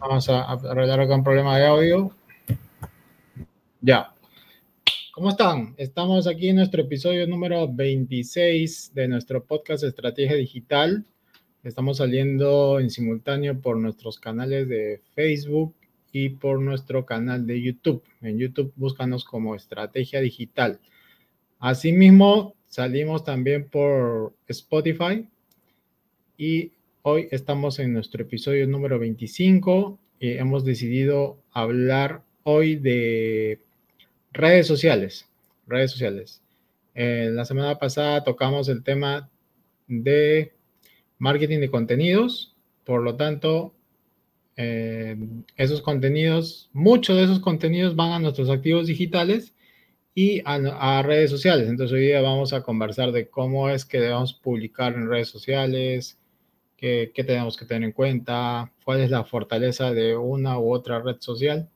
Vamos a arreglar acá un problema de audio. Ya. ¿Cómo están? Estamos aquí en nuestro episodio número 26 de nuestro podcast Estrategia Digital. Estamos saliendo en simultáneo por nuestros canales de Facebook y por nuestro canal de YouTube. En YouTube búscanos como Estrategia Digital. Asimismo, salimos también por Spotify y hoy estamos en nuestro episodio número 25 y hemos decidido hablar hoy de redes sociales. Redes sociales. Eh, la semana pasada tocamos el tema de marketing de contenidos, por lo tanto, eh, esos contenidos, muchos de esos contenidos van a nuestros activos digitales y a, redes sociales. Entonces hoy día vamos a conversar de cómo es que debemos publicar en redes sociales, qué, tenemos que tener en cuenta, cuál es la fortaleza de una u otra red social.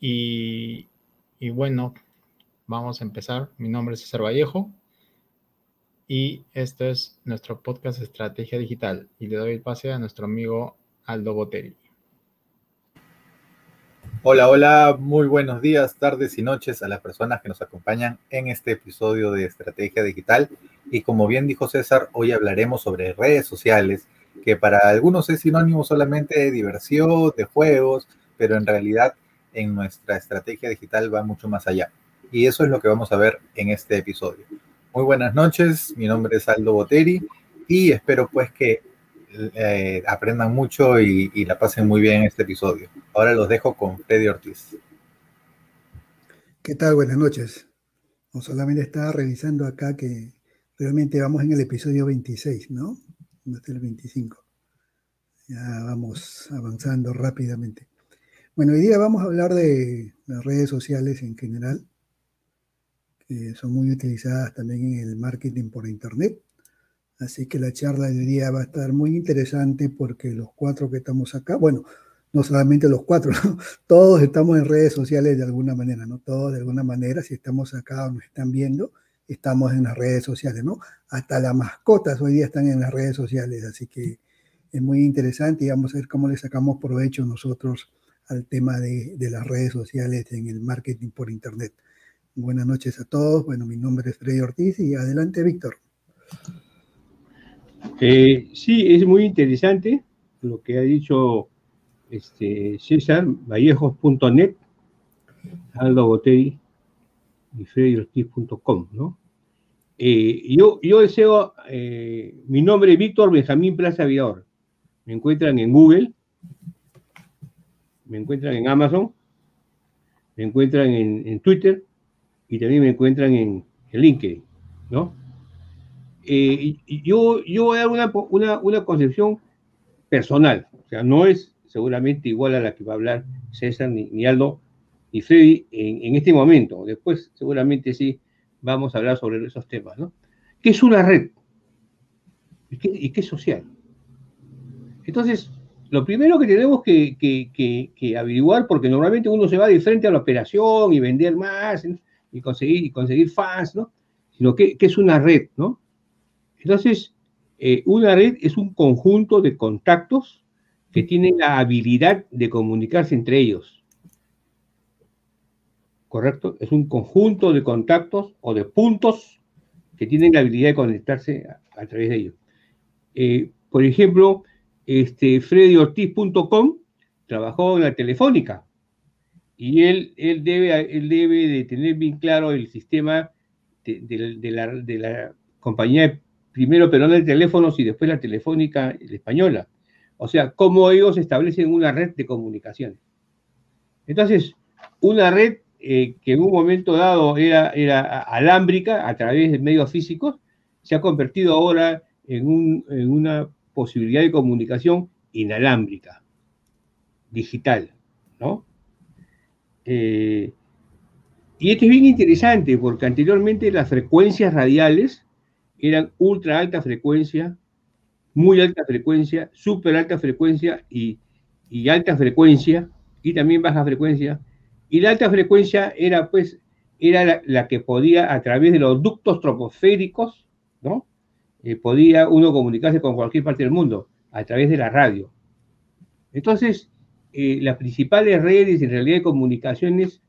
Y, y bueno, vamos a empezar. Mi nombre es César Vallejo y esto es nuestro podcast Estrategia Digital y le doy el pase a nuestro amigo Aldo Boteri. Hola, hola, muy buenos días, tardes y noches a las personas que nos acompañan en este episodio de Estrategia Digital. Y como bien dijo César, hoy hablaremos sobre redes sociales, que para algunos es sinónimo solamente de diversión, de juegos, pero en realidad en nuestra estrategia digital va mucho más allá. Y eso es lo que vamos a ver en este episodio. Muy buenas noches, mi nombre es Aldo Boteri y espero pues que eh, aprendan mucho y, la pasen muy bien en este episodio. Ahora los dejo con Freddy Ortiz. ¿Qué tal? Buenas noches. No solamente estaba revisando acá que realmente vamos en el episodio 26, ¿no? No es el 25. Ya vamos avanzando rápidamente. Bueno, hoy día vamos a hablar de las redes sociales en general, que son muy utilizadas también en el marketing por Internet. Así que la charla de hoy día va a estar muy interesante porque los cuatro que estamos acá, bueno, no solamente los cuatro, todos estamos en redes sociales de alguna manera, ¿no? Todos de alguna manera, si estamos acá o nos están viendo, estamos en las redes sociales, ¿no? Hasta las mascotas hoy día están en las redes sociales, así que es muy interesante y vamos a ver cómo le sacamos provecho nosotros al tema de, las redes sociales en el marketing por Internet. Buenas noches a todos, bueno, mi nombre es Freddy Ortiz y adelante, Víctor. Eh, sí, es muy interesante lo que ha dicho este, César, vallejos.net, Aldo Boteri y freddyortiz.com, ¿no? Eh, yo, yo deseo, eh, mi nombre es Víctor Benjamín Plaza Vidor. Me encuentran en Google, me encuentran en Amazon, me encuentran en, Twitter y también me encuentran en, LinkedIn, ¿no? Eh, yo, yo voy a dar una, una, concepción personal, o sea, no es seguramente igual a la que va a hablar César, ni, Aldo, ni Freddy en, este momento. Después seguramente sí vamos a hablar sobre esos temas, ¿no? ¿Qué es una red? ¿Y qué, es social? Entonces, lo primero que tenemos que, averiguar, porque normalmente uno se va de frente a la operación y vender más y conseguir, y conseguir fans, ¿no? Sino que, es una red, ¿no? Entonces, eh, una red es un conjunto de contactos que tienen la habilidad de comunicarse entre ellos. ¿Correcto? Es un conjunto de contactos o de puntos que tienen la habilidad de conectarse a, través de ellos. Eh, por ejemplo, este, freddyortiz.com trabajó en la telefónica y él, él, debe, él debe de tener bien claro el sistema de, la, de la compañía primero Perón de Teléfonos y después la Telefónica Española. O sea, cómo ellos establecen una red de comunicaciones. Entonces, una red eh, que en un momento dado era, era alámbrica a través de medios físicos, se ha convertido ahora en, una posibilidad de comunicación inalámbrica, digital, ¿no? Eh, y esto es bien interesante porque anteriormente las frecuencias radiales eran ultra alta frecuencia, muy alta frecuencia, súper alta frecuencia y, alta frecuencia, y también baja frecuencia. Y la alta frecuencia era, pues, era la, que podía, a través de los ductos troposféricos, ¿no? Eh, podía uno comunicarse con cualquier parte del mundo. a través de la radio. Entonces, eh, las principales redes en realidad de comunicaciones,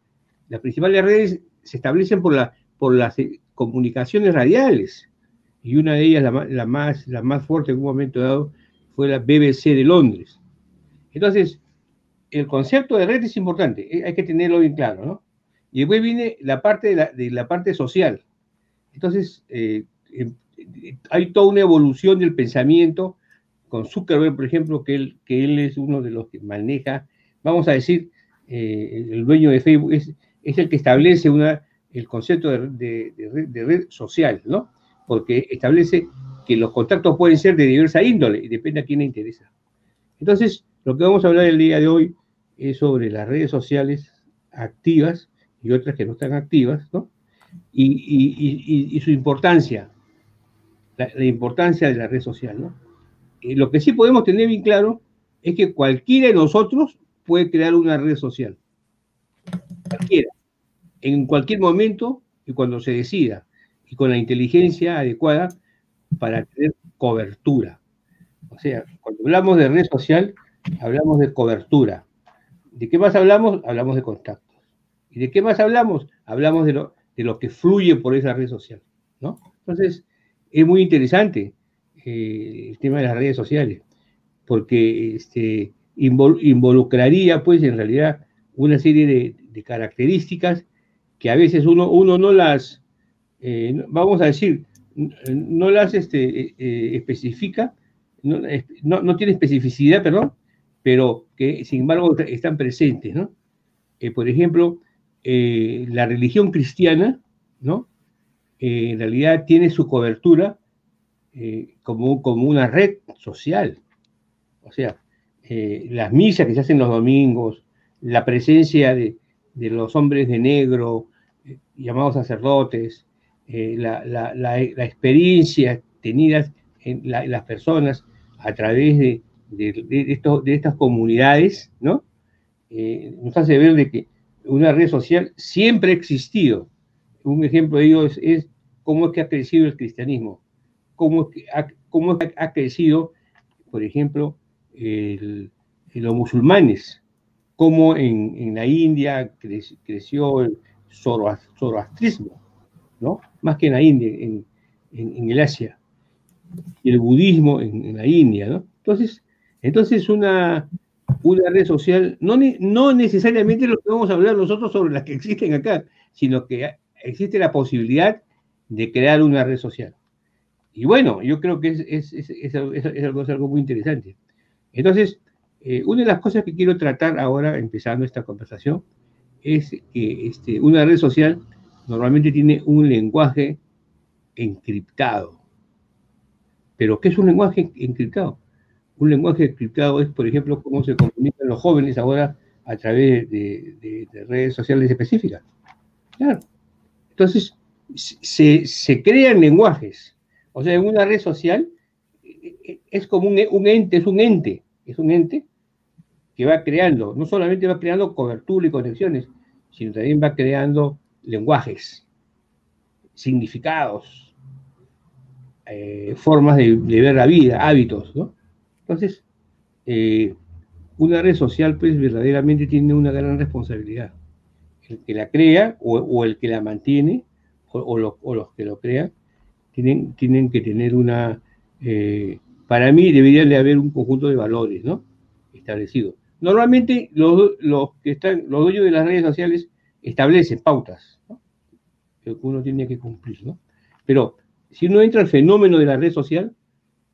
las principales redes se establecen por, la, las eh, comunicaciones radiales. Y una de ellas, la, más, la más fuerte en un momento dado, fue la BBC de Londres. Entonces, el concepto de red es importante, eh, hay que tenerlo bien claro, ¿no? Y después viene la parte de la, parte social. Entonces, em, hay toda una evolución del pensamiento con Zuckerberg, por ejemplo, que él, es uno de los que maneja, vamos a decir, eh, el dueño de Facebook es, el que establece el concepto de, de, red, social, ¿no? Porque establece que los contactos pueden ser de diversa índole y depende a quién le interesa. Entonces, lo que vamos a hablar el día de hoy es sobre las redes sociales activas y otras que no están activas, ¿no? Y, y, y su importancia, la, la, importancia de la red social, ¿no? lo que sí podemos tener bien claro es que cualquiera de nosotros puede crear una red social. Cualquiera. En cualquier momento y cuando se decida. Y con la inteligencia adecuada para tener cobertura. O sea, cuando hablamos de red social, hablamos de cobertura. ¿De qué más hablamos? Hablamos de contactos. ¿Y de qué más hablamos? Hablamos de lo, de lo que fluye por esa red social. ¿no? Entonces, es muy interesante eh, el tema de las redes sociales, porque este, involucraría, pues, en realidad, una serie de, características que a veces uno, uno no las, eh, vamos a decir, no las este, eh, especifica, no, no, tiene especificidad, perdón, pero que sin embargo están presentes, ¿no? por ejemplo, la religión cristiana, ¿no? en realidad tiene su cobertura eh, como, como una red social. O sea, eh, las misas que se hacen los domingos, la presencia de, de los hombres de negro, eh, llamados sacerdotes, la, la, la, experiencia tenida en las personas a través de, de, de estas comunidades, ¿no? nos hace ver de que una red social siempre ha existido. Un ejemplo de ello es, es cómo es que ha crecido el cristianismo cómo, ha, cómo ha crecido, por ejemplo, los musulmanes, cómo en, en la India creció el zoroastrismo, ¿no? Más que en la India, en, en, el Asia, y el budismo en, la India, ¿no? Entonces, entonces una, una red social, no, no necesariamente lo que vamos a hablar nosotros sobre las que existen acá, sino que existe la posibilidad de crear una red social. Y bueno, yo creo que es, algo, muy interesante. Entonces, eh, una de las cosas que quiero tratar ahora, empezando esta conversación, es que este, una red social normalmente tiene un lenguaje encriptado. ¿Pero qué es un lenguaje encriptado? Un lenguaje encriptado es, por ejemplo, cómo se comunican los jóvenes ahora a través de, redes sociales específicas. Claro. Entonces, se, crean lenguajes o sea, en una red social es como un, ente, es un ente, es un ente que va creando, no solamente va creando cobertura y conexiones, sino también va creando lenguajes, significados, eh, formas de, ver la vida, hábitos, ¿no? Entonces, una red social, pues, verdaderamente tiene una gran responsabilidad. El que la crea o, el que la mantiene, o los que lo crean, tienen, que tener una, eh, para mí debería de haber un conjunto de valores, ¿no? Establecidos. Normalmente los, los, que están, los dueños de las redes sociales establecen pautas, ¿no? que uno tiene que cumplir, ¿no? Pero si uno entra al fenómeno de la red social,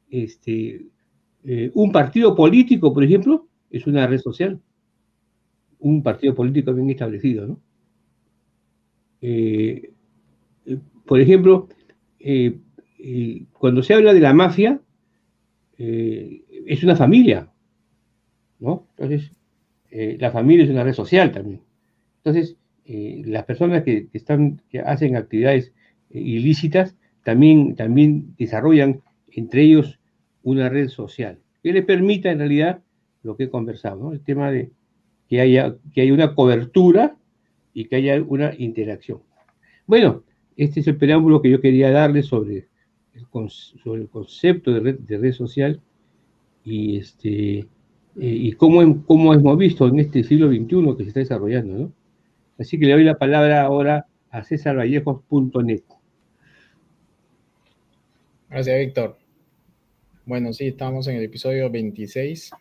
este, eh, un partido político, por ejemplo, es una red social. Un partido político bien establecido, ¿no? Eh, por ejemplo, eh, cuando se habla de la mafia, eh, es una familia, ¿no? Entonces, eh, la familia es una red social también. Entonces, las personas que, están, que hacen actividades ilícitas también, también desarrollan entre ellos una red social que le permita en realidad lo que ¿no? el tema de que haya, que haya una cobertura y que haya una interacción. Bueno, este es el preámbulo que yo quería darle sobre el, sobre el concepto de red, social y, este, y cómo, cómo hemos visto en este siglo XXI que se está desarrollando. ¿no? Así que le doy la palabra ahora a cesarvallejos.net. Gracias, Víctor. Bueno, sí, estamos en el episodio 26.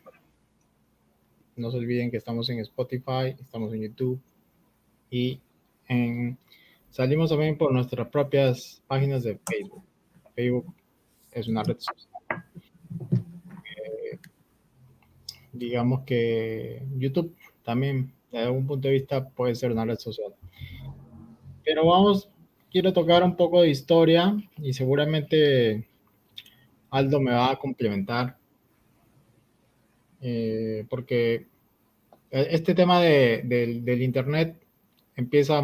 No se olviden que estamos en Spotify, estamos en YouTube y salimos también por nuestras propias páginas de Facebook. Facebook es una red social. Eh, digamos que YouTube también, desde algún punto de vista, puede ser una red social. Pero vamos, quiero tocar un poco de historia y seguramente Aldo me va a complementar. Eh, porque este tema del Internet empieza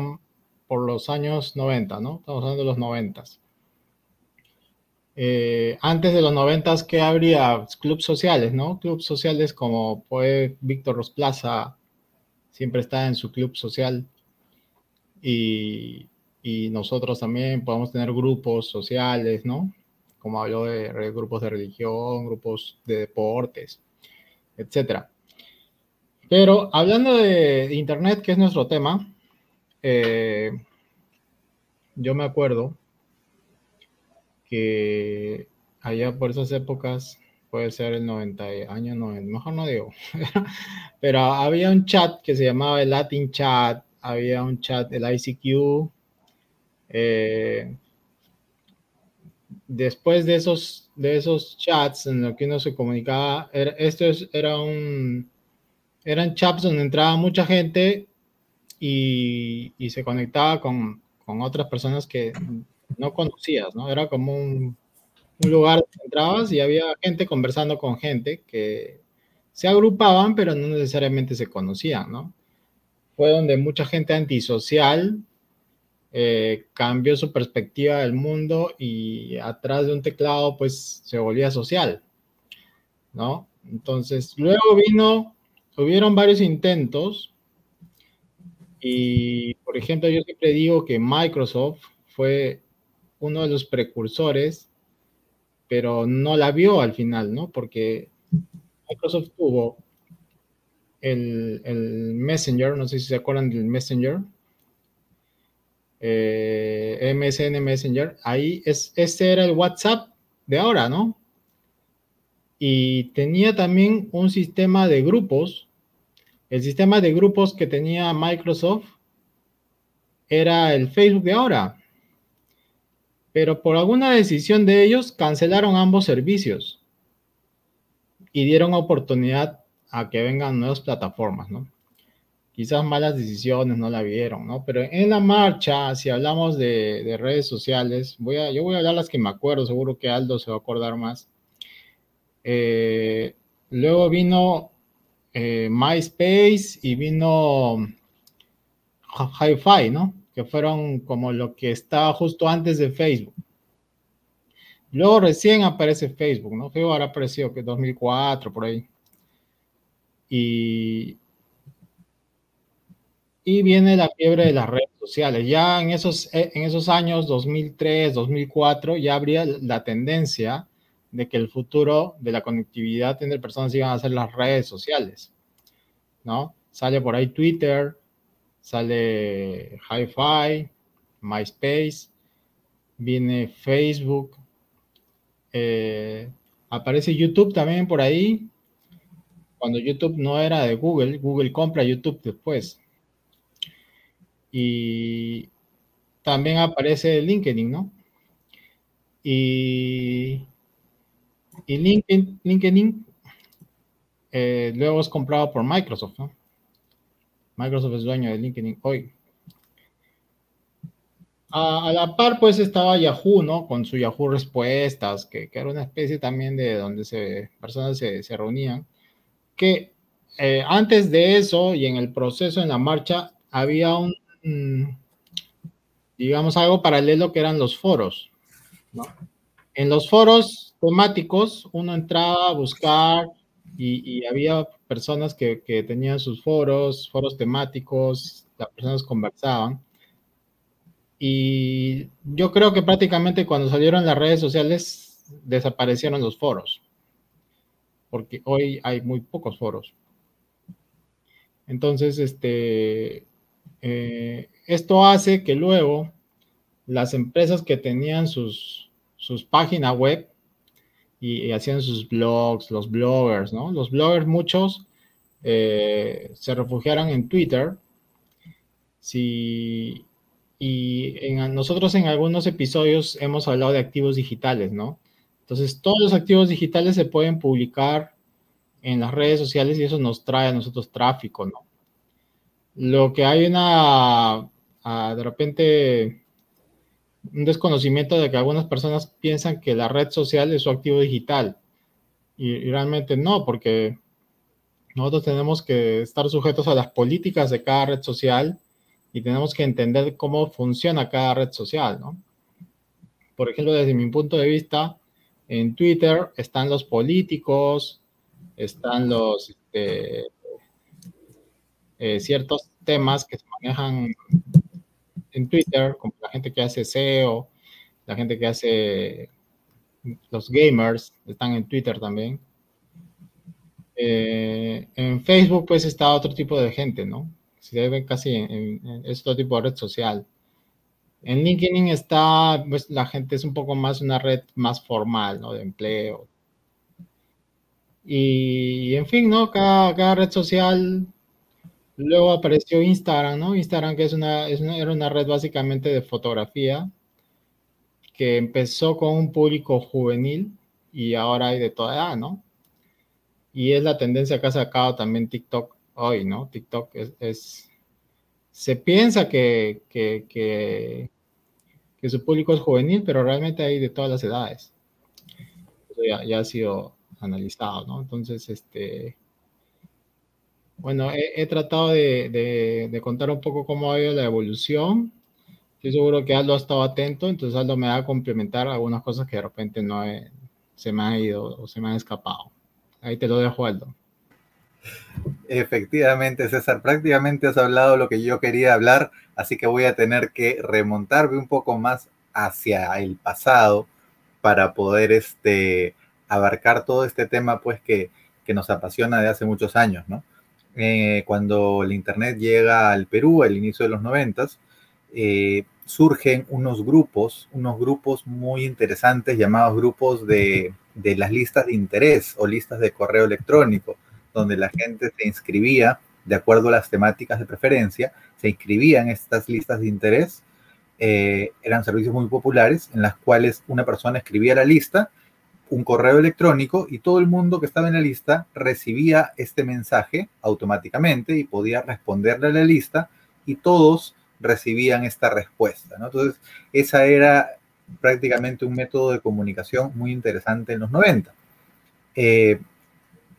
por los años 90, ¿no? Estamos hablando de los 90. Eh, antes de los 90, ¿qué habría? Clubes sociales, ¿no? Clubes sociales como Víctor Rosplaza, siempre está en su club social. Y nosotros también podemos tener grupos sociales, ¿no? Como hablo de grupos de religión, grupos de deportes, etcétera. Pero hablando de Internet, que es nuestro tema, eh, yo me acuerdo que allá por esas épocas, puede ser el 90, año 90, mejor no digo, pero había un chat que se llamaba el Latin Chat, había un chat, el ICQ. Eh, después de esos, de esos chats en los que uno se comunicaba, esto era un, eran chats donde entraba mucha gente y, se conectaba con, otras personas que no conocías, ¿no? Era como un, lugar donde entrabas y había gente conversando con gente que se agrupaban, pero no necesariamente se conocían, ¿no? Fue donde mucha gente antisocial eh, cambió su perspectiva del mundo y atrás de un teclado, pues se volvía social, ¿no? Entonces, luego vino, hubieron varios intentos y, por ejemplo, yo siempre digo que Microsoft fue uno de los precursores, pero no la vio al final, ¿no? Porque Microsoft tuvo el, Messenger, no sé si se acuerdan del Messenger, eh, MSN Messenger, ahí es, este era el WhatsApp de ahora, ¿no? Y tenía también un sistema de grupos el sistema de grupos que tenía Microsoft era el Facebook de ahora. Pero por alguna decisión de ellos cancelaron ambos servicios y dieron oportunidad a que vengan nuevas plataformas, ¿no? Quizás malas decisiones no la vieron, ¿no? Pero en la marcha, si hablamos de, redes sociales, voy a, yo voy a hablar las que me acuerdo, seguro que Aldo se va a acordar más. Eh, luego vino eh, MySpace y vino Hi-Fi, ¿no? Que fueron como lo que estaba justo antes de Facebook. Luego recién aparece Facebook, ¿no? Facebook ahora apareció que 2004, por ahí. Y, y viene la fiebre de las redes sociales. Ya en esos, en esos años, 2003, 2004, ya habría la tendencia de que el futuro de la conectividad entre personas iban a ser las redes sociales, ¿no? Sale por ahí Twitter, sale Hi-Fi, MySpace, viene Facebook, eh, aparece YouTube también por ahí. Cuando YouTube no era de Google, Google compra YouTube después. Y también aparece LinkedIn, ¿no? Y y LinkedIn, eh, luego es comprado por Microsoft, ¿no? Microsoft es dueño de LinkedIn hoy. A, la par, pues estaba Yahoo, ¿no? Con su Yahoo Respuestas, que, era una especie también de donde se, personas se, reunían. Que eh, antes de eso y en el proceso, en la marcha, había un, digamos, algo paralelo que eran los foros. En los foros temáticos, uno entraba a buscar y, había personas que, tenían sus foros, foros temáticos, las personas conversaban. Y yo creo que prácticamente cuando salieron las redes sociales desaparecieron los foros. porque hoy hay muy pocos foros. Entonces, este, eh, esto hace que luego las empresas que tenían sus, sus páginas web y, hacían sus blogs, los bloggers, ¿no? Los bloggers muchos eh, se refugiaron en Twitter. y en, nosotros en algunos episodios hemos hablado de activos digitales, ¿no? Entonces, todos los activos digitales se pueden publicar en las redes sociales y eso nos trae a nosotros tráfico, ¿no? Lo que hay una, de repente, un desconocimiento de que algunas personas piensan que la red social es su activo digital y, realmente no, porque nosotros tenemos que estar sujetos a las políticas de cada red social y tenemos que entender cómo funciona cada red social, ¿no? Por ejemplo, desde mi punto de vista, en Twitter están los políticos, están los este, eh, ciertos temas que se manejan en Twitter, como la gente que hace SEO, la gente que hace los gamers, están en Twitter también. Eh, en Facebook, pues está otro tipo de gente, ¿no? Se ve casi en, en, otro tipo de red social. En LinkedIn está, pues la gente es un poco más una red más formal, ¿no? De empleo. Y, en fin, ¿no? Cada, red social. Luego apareció Instagram, ¿no? Instagram que es una, es una, era una red básicamente de fotografía que empezó con un público juvenil y ahora hay de toda edad, ¿no? Y es la tendencia que ha sacado también TikTok hoy, ¿no? TikTok es, se piensa que, que, que su público es juvenil, pero realmente hay de todas las edades. Eso ya, ha sido analizado, ¿no? Entonces, este, bueno, he, tratado de, contar un poco cómo ha ido la evolución. Estoy seguro que Aldo ha estado atento, entonces Aldo me va a complementar algunas cosas que de repente no se me ha ido o se me han escapado. Ahí te lo dejo, Aldo. Efectivamente, César, prácticamente has hablado lo que yo quería hablar, así que voy a tener que remontarme un poco más hacia el pasado para poder este, abarcar todo este tema pues que, nos apasiona de hace muchos años, ¿no? Eh, cuando el Internet llega al Perú, al inicio de los noventas, eh, surgen unos grupos, unos grupos muy interesantes llamados grupos de, de las listas de interés o listas de correo electrónico donde la gente se inscribía de acuerdo a las temáticas de preferencia, se inscribía en estas listas de interés. Eh, eran servicios muy populares en las cuales una persona escribía la lista, un correo electrónico y todo el mundo que estaba en la lista recibía este mensaje automáticamente y podía responderle a la lista y todos recibían esta respuesta. Entonces, esa era prácticamente un método de comunicación muy interesante en los 90.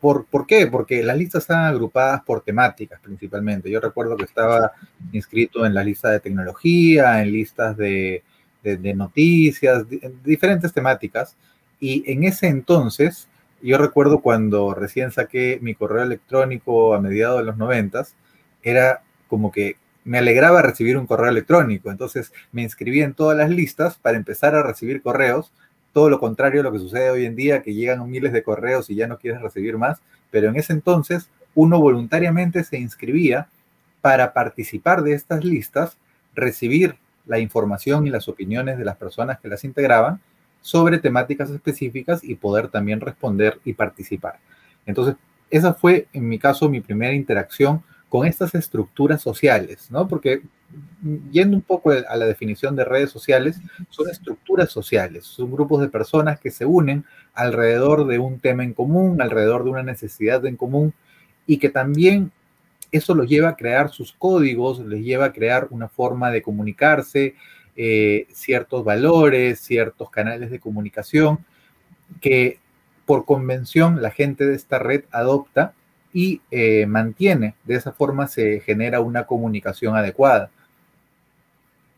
¿Por, qué? Porque las listas están agrupadas por temáticas principalmente. Yo recuerdo que estaba inscrito en la lista de tecnología, en listas de, noticias, diferentes temáticas. Y en ese entonces, yo recuerdo cuando recién saqué mi correo electrónico a mediados de los noventas, era como que me alegraba recibir un correo electrónico. Entonces me inscribí en todas las listas para empezar a recibir correos todo lo contrario a lo que sucede hoy en día, que llegan miles de correos y ya no quieres recibir más, pero en ese entonces uno voluntariamente se inscribía para participar de estas listas, recibir la información y las opiniones de las personas que las integraban sobre temáticas específicas y poder también responder y participar. Entonces, esa fue en mi caso mi primera interacción con estas estructuras sociales, ¿no? Porque yendo un poco a la definición de redes sociales, son estructuras sociales, son grupos de personas que se unen alrededor de un tema en común, alrededor de una necesidad en común y que también eso los lleva a crear sus códigos, les lleva a crear una forma de comunicarse, eh, ciertos valores, ciertos canales de comunicación que por convención la gente de esta red adopta y eh, mantiene. De esa forma se genera una comunicación adecuada.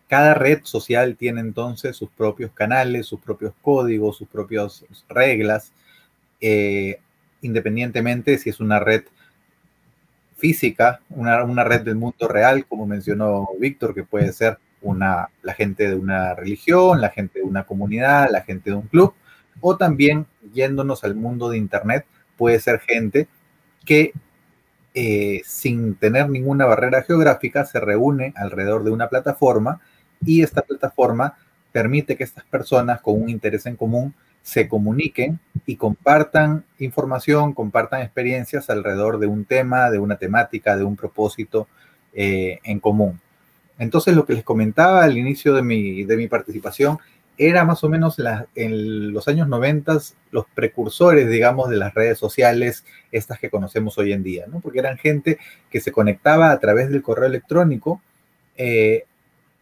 Cada red social tiene entonces sus propios canales, sus propios códigos, sus propias reglas, eh, independientemente si es una red física, una, una, red del mundo real, como mencionó Víctor, que puede ser una, la gente de una religión, la gente de una comunidad, la gente de un club, o también yéndonos al mundo de Internet, puede ser gente que eh, sin tener ninguna barrera geográfica se reúne alrededor de una plataforma y esta plataforma permite que estas personas con un interés en común se comuniquen y compartan información, compartan experiencias alrededor de un tema, de una temática, de un propósito eh, en común. Entonces, lo que les comentaba al inicio de mi, de mi participación era más o menos en los años 90 los precursores, digamos, de las redes sociales, estas que conocemos hoy en día, ¿no? Porque eran gente que se conectaba a través del correo electrónico eh,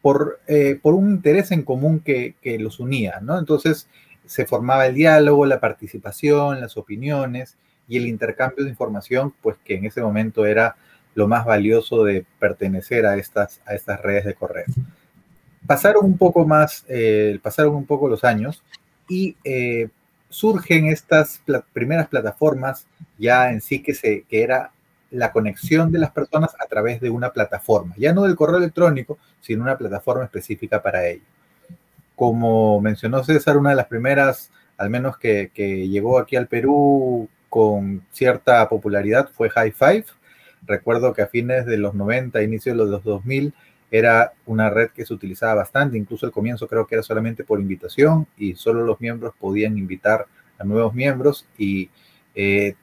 por, eh, por, un interés en común que, que los unía, ¿no? Entonces, se formaba el diálogo, la participación, las opiniones y el intercambio de información, pues que en ese momento era lo más valioso de pertenecer a estas, a estas redes de correo. Pasaron un poco más, eh, pasaron un poco los años y eh, surgen estas primeras plataformas ya en sí que, se, que era la conexión de las personas a través de una plataforma, ya no del correo electrónico, sino una plataforma específica para ello como mencionó César, una de las primeras, al menos que, llegó aquí al Perú con cierta popularidad, fue High Five. Recuerdo que a fines de los 90, inicios de los 2000, era una red que se utilizaba bastante, incluso al comienzo creo que era solamente por invitación y solo los miembros podían invitar a nuevos miembros y eh,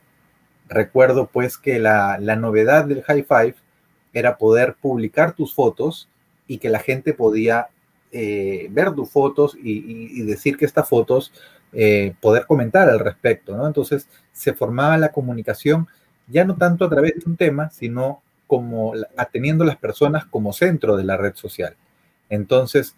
recuerdo pues que la, novedad del High Five era poder publicar tus fotos y que la gente podía eh, ver tus fotos y, decir que estas fotos, eh, poder comentar al respecto, ¿no? Entonces se formaba la comunicación ya no tanto a través de un tema, sino como teniendo las personas como centro de la red social. Entonces,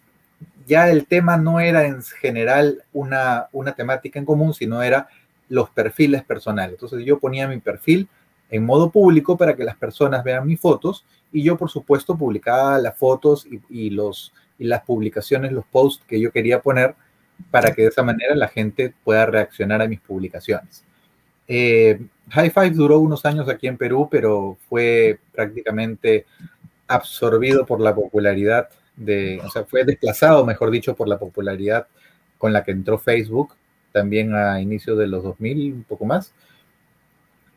ya el tema no era en general una, una temática en común, sino era los perfiles personales. Entonces yo ponía mi perfil en modo público para que las personas vean mis fotos y yo, por supuesto, publicaba las fotos y los, y las publicaciones, los posts que yo quería poner para que de esa manera la gente pueda reaccionar a mis publicaciones. Eh, High Five duró unos años aquí en Perú, pero fue prácticamente absorbido por la popularidad de, o sea, fue desplazado, mejor dicho, por la popularidad con la que entró Facebook, también a inicios de los 2000, un poco más.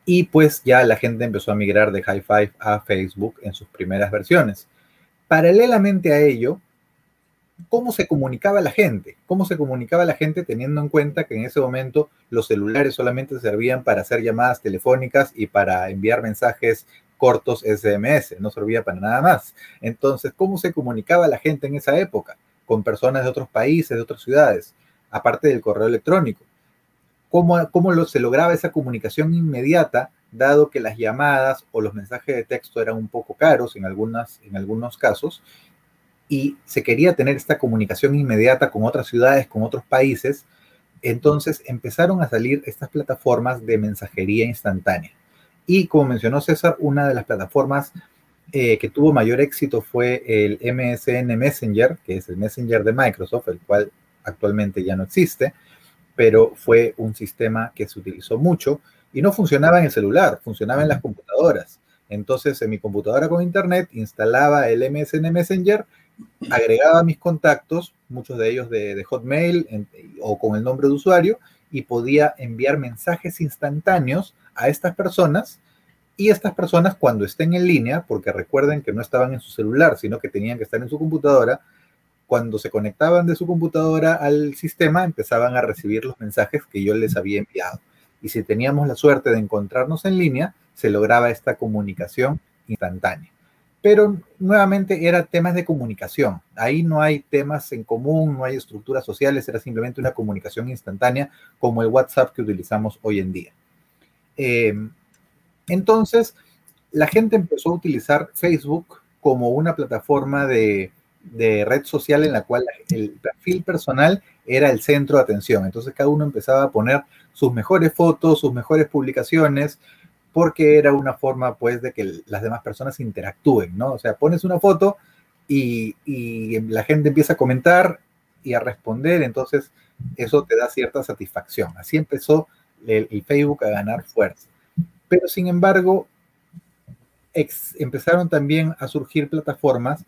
Y pues ya la gente empezó a migrar de High Five a Facebook en sus primeras versiones. Paralelamente a ello, cómo se comunicaba la gente, cómo se comunicaba la gente teniendo en cuenta que en ese momento los celulares solamente servían para hacer llamadas telefónicas y para enviar mensajes cortos SMS, no servía para nada más. Entonces, ¿cómo se comunicaba la gente en esa época? Con personas de otros países, de otras ciudades, aparte del correo electrónico. ¿Cómo, cómo se lograba esa comunicación inmediata, dado que las llamadas o los mensajes de texto eran un poco caros en, algunas, en algunos casos? Y se quería tener esta comunicación inmediata con otras ciudades, con otros países, entonces empezaron a salir estas plataformas de mensajería instantánea. Y como mencionó César, una de las plataformas eh, que tuvo mayor éxito fue el MSN Messenger, que es el Messenger de Microsoft, el cual actualmente ya no existe, pero fue un sistema que se utilizó mucho y no funcionaba en el celular, funcionaba en las computadoras. Entonces, en mi computadora con internet instalaba el MSN Messenger agregaba mis contactos, muchos de ellos de, Hotmail o con el nombre de usuario, y podía enviar mensajes instantáneos a estas personas. Y estas personas cuando estén en línea, porque recuerden que no estaban en su celular, sino que tenían que estar en su computadora, cuando se conectaban de su computadora al sistema, empezaban a recibir los mensajes que yo les había enviado. Y si teníamos la suerte de encontrarnos en línea, se lograba esta comunicación instantánea pero nuevamente era temas de comunicación. Ahí no hay temas en común, no hay estructuras sociales, era simplemente una comunicación instantánea como el WhatsApp que utilizamos hoy en día. Eh, entonces, la gente empezó a utilizar Facebook como una plataforma de red social en la cual el perfil personal era el centro de atención. Entonces cada uno empezaba a poner sus mejores fotos, sus mejores publicaciones, porque era una forma pues de que las demás personas interactúen, ¿no? O sea, pones una foto y, la gente empieza a comentar y a responder, entonces eso te da cierta satisfacción. Así empezó el, Facebook a ganar fuerza. Pero sin embargo, empezaron también a surgir plataformas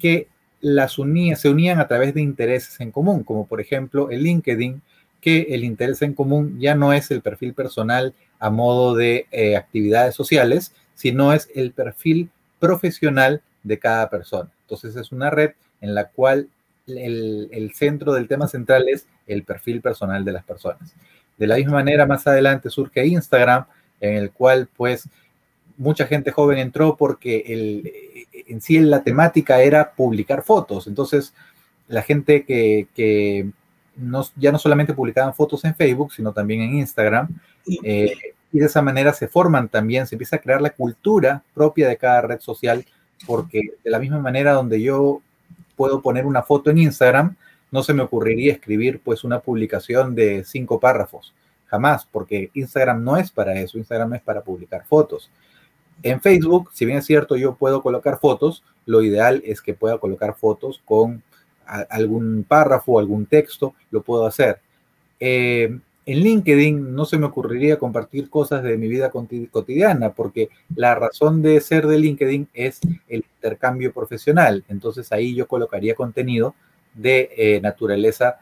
que las unía, se unían a través de intereses en común, como por ejemplo el LinkedIn, que el interés en común ya no es el perfil personal a modo de eh, actividades sociales, sino es el perfil profesional de cada persona. Entonces es una red en la cual el, el, centro del tema central es el perfil personal de las personas. De la misma manera, más adelante surge Instagram, en el cual pues mucha gente joven entró porque el, en sí la temática era publicar fotos. Entonces, la gente que, que no, ya no solamente publicaban fotos en Facebook, sino también en Instagram, eh, y de esa manera se forman también, se empieza a crear la cultura propia de cada red social, porque de la misma manera donde yo puedo poner una foto en Instagram, no se me ocurriría escribir pues una publicación de cinco párrafos, jamás, porque Instagram no es para eso, Instagram es para publicar fotos. En Facebook, si bien es cierto, yo puedo colocar fotos, lo ideal es que pueda colocar fotos con algún párrafo, algún texto, lo puedo hacer. Eh, en LinkedIn no se me ocurriría compartir cosas de mi vida cotidiana, porque la razón de ser de LinkedIn es el intercambio profesional. Entonces ahí yo colocaría contenido de eh, naturaleza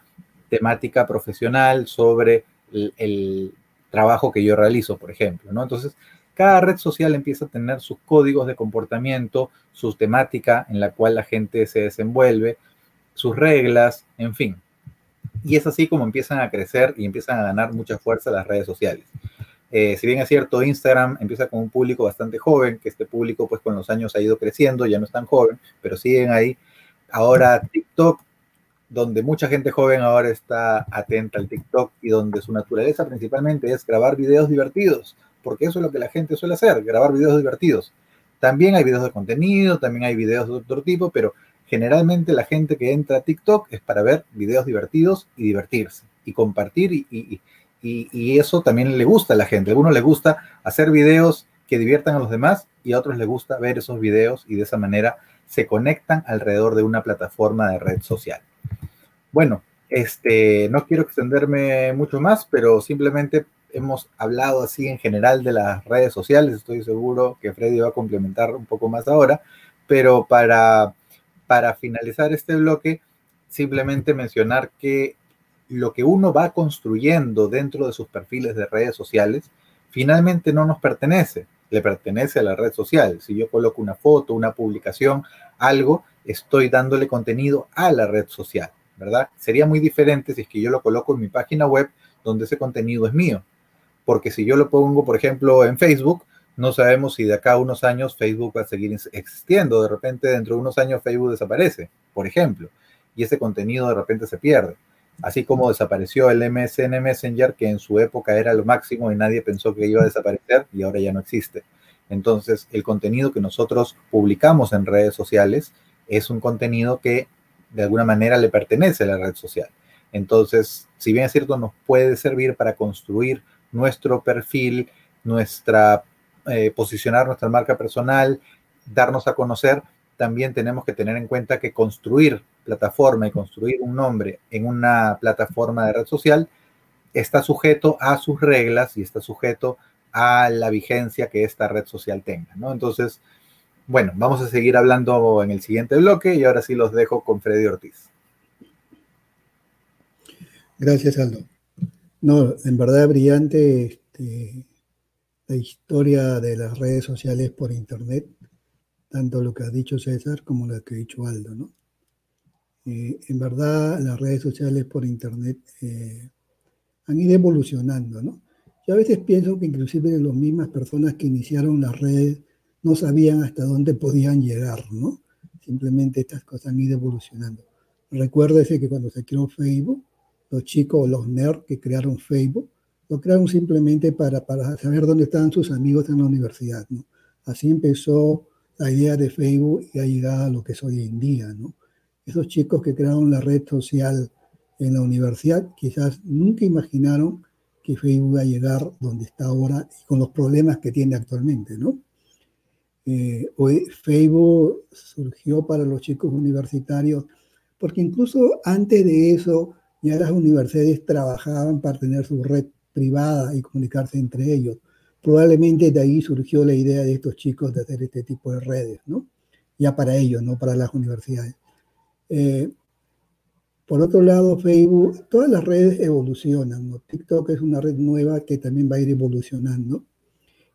temática profesional sobre el, el, trabajo que yo realizo, por ejemplo, ¿no? Entonces, cada red social empieza a tener sus códigos de comportamiento, su temática en la cual la gente se desenvuelve, sus reglas, en fin. Y es así como empiezan a crecer y empiezan a ganar mucha fuerza las redes sociales. Eh, si bien es cierto, Instagram empieza con un público bastante joven, que este público pues con los años ha ido creciendo, ya no es tan joven, pero siguen ahí. Ahora TikTok, donde mucha gente joven ahora está atenta al TikTok y donde su naturaleza principalmente es grabar videos divertidos, porque eso es lo que la gente suele hacer, grabar videos divertidos. También hay videos de contenido, también hay videos de otro tipo, pero generalmente la gente que entra a TikTok es para ver videos divertidos y divertirse y compartir y, eso también le gusta a la gente. A algunos les gusta hacer videos que diviertan a los demás y a otros les gusta ver esos videos y de esa manera se conectan alrededor de una plataforma de red social. Bueno, este, no quiero extenderme mucho más, pero simplemente hemos hablado así en general de las redes sociales, estoy seguro que Freddy va a complementar un poco más ahora, pero para, para finalizar este bloque, simplemente mencionar que lo que uno va construyendo dentro de sus perfiles de redes sociales, finalmente no nos pertenece, le pertenece a la red social. Si yo coloco una foto, una publicación, algo, estoy dándole contenido a la red social, ¿verdad? Sería muy diferente si es que yo lo coloco en mi página web donde ese contenido es mío porque si yo lo pongo, por ejemplo, en Facebook, no sabemos si de acá a unos años Facebook va a seguir existiendo. De repente, dentro de unos años, Facebook desaparece, por ejemplo, y ese contenido de repente se pierde. Así como desapareció el MSN Messenger, que en su época era lo máximo y nadie pensó que iba a desaparecer y ahora ya no existe. Entonces, el contenido que nosotros publicamos en redes sociales es un contenido que de alguna manera le pertenece a la red social. Entonces, si bien es cierto, nos puede servir para construir nuestro perfil, nuestra, eh, posicionar nuestra marca personal, darnos a conocer, también tenemos que tener en cuenta que construir plataforma y construir un nombre en una plataforma de red social está sujeto a sus reglas y está sujeto a la vigencia que esta red social tenga. Entonces, bueno, vamos a seguir hablando en el siguiente bloque y ahora sí los dejo con Freddy Ortiz. Gracias, Aldo. No, en verdad brillante este, la historia de las redes sociales por Internet, tanto lo que ha dicho César como lo que ha dicho Aldo, ¿no? Eh, en verdad las redes sociales por Internet eh, han ido evolucionando, ¿no? Yo a veces pienso que inclusive las mismas personas que iniciaron las redes no sabían hasta dónde podían llegar, ¿no? Simplemente estas cosas han ido evolucionando. Recuérdese que cuando se creó Facebook, los chicos los nerds que crearon Facebook, lo crearon simplemente para, para saber dónde estaban sus amigos en la universidad, ¿no? Así empezó la idea de Facebook y ha llegado a lo que es hoy en día, ¿no? Esos chicos que crearon la red social en la universidad quizás nunca imaginaron que Facebook iba a llegar donde está ahora y con los problemas que tiene actualmente, ¿no? Eh, hoy Facebook surgió para los chicos universitarios porque incluso antes de eso ya las universidades trabajaban para tener su red privada y comunicarse entre ellos. Probablemente de ahí surgió la idea de estos chicos de hacer este tipo de redes, ¿no? Ya para ellos, no para las universidades. Eh, Por otro lado, Facebook, todas las redes evolucionan, ¿no? TikTok es una red nueva que también va a ir evolucionando.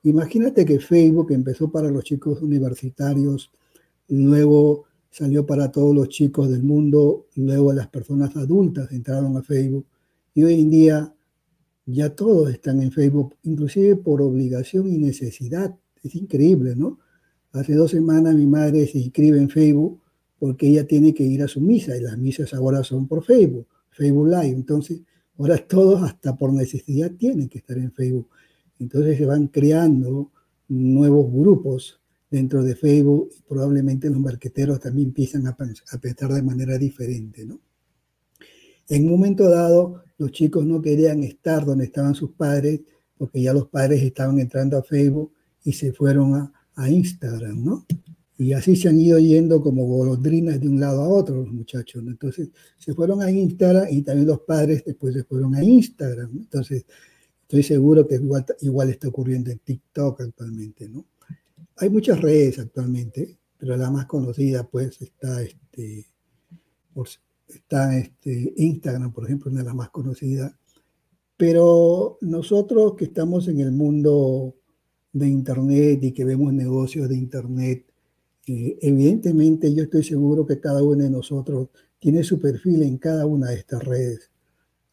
Imagínate que Facebook empezó para los chicos universitarios, luego salió para todos los chicos del mundo, luego las personas adultas entraron a Facebook y hoy en día ya todos están en Facebook, inclusive por obligación y necesidad. Es increíble, ¿no? Hace dos semanas mi madre se inscribe en Facebook porque ella tiene que ir a su misa y las misas ahora son por Facebook, Facebook Live. Entonces, ahora todos hasta por necesidad tienen que estar en Facebook. Entonces se van creando nuevos grupos dentro de Facebook y probablemente los marqueteros también empiezan a, pensar de manera diferente, ¿no? En un momento dado, los chicos no querían estar donde estaban sus padres porque ya los padres estaban entrando a Facebook y se fueron a, Instagram, ¿no? Y así se han ido yendo como golondrinas de un lado a otro los muchachos. ¿no? Entonces se fueron a Instagram y también los padres después se fueron a Instagram. Entonces estoy seguro que igual, está ocurriendo en TikTok actualmente. ¿no? Hay muchas redes actualmente, pero la más conocida pues está, este, está este, Instagram, por ejemplo, una de las más conocidas. Pero nosotros que estamos en el mundo de Internet y que vemos negocios de Internet, evidentemente yo estoy seguro que cada uno de nosotros tiene su perfil en cada una de estas redes,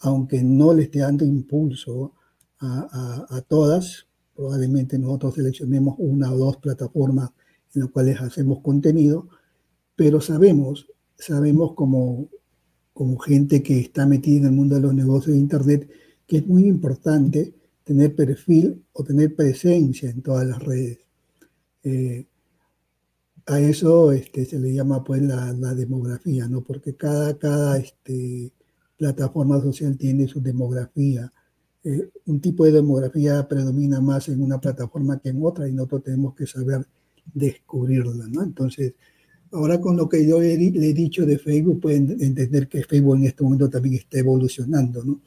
aunque no le esté dando impulso a, todas, probablemente nosotros seleccionemos una o dos plataformas en las cuales hacemos contenido, pero sabemos, sabemos como, como gente que está metida en el mundo de los negocios de Internet, que es muy importante tener perfil o tener presencia en todas las redes. Eh, a eso este, se le llama pues la, demografía, ¿no? Porque cada, cada este, plataforma social tiene su demografía. Eh, un tipo de demografía predomina más en una plataforma que en otra y nosotros tenemos que saber descubrirla, ¿no? Entonces, ahora con lo que yo le, he dicho de Facebook, pueden entender que Facebook en este momento también está evolucionando, ¿no?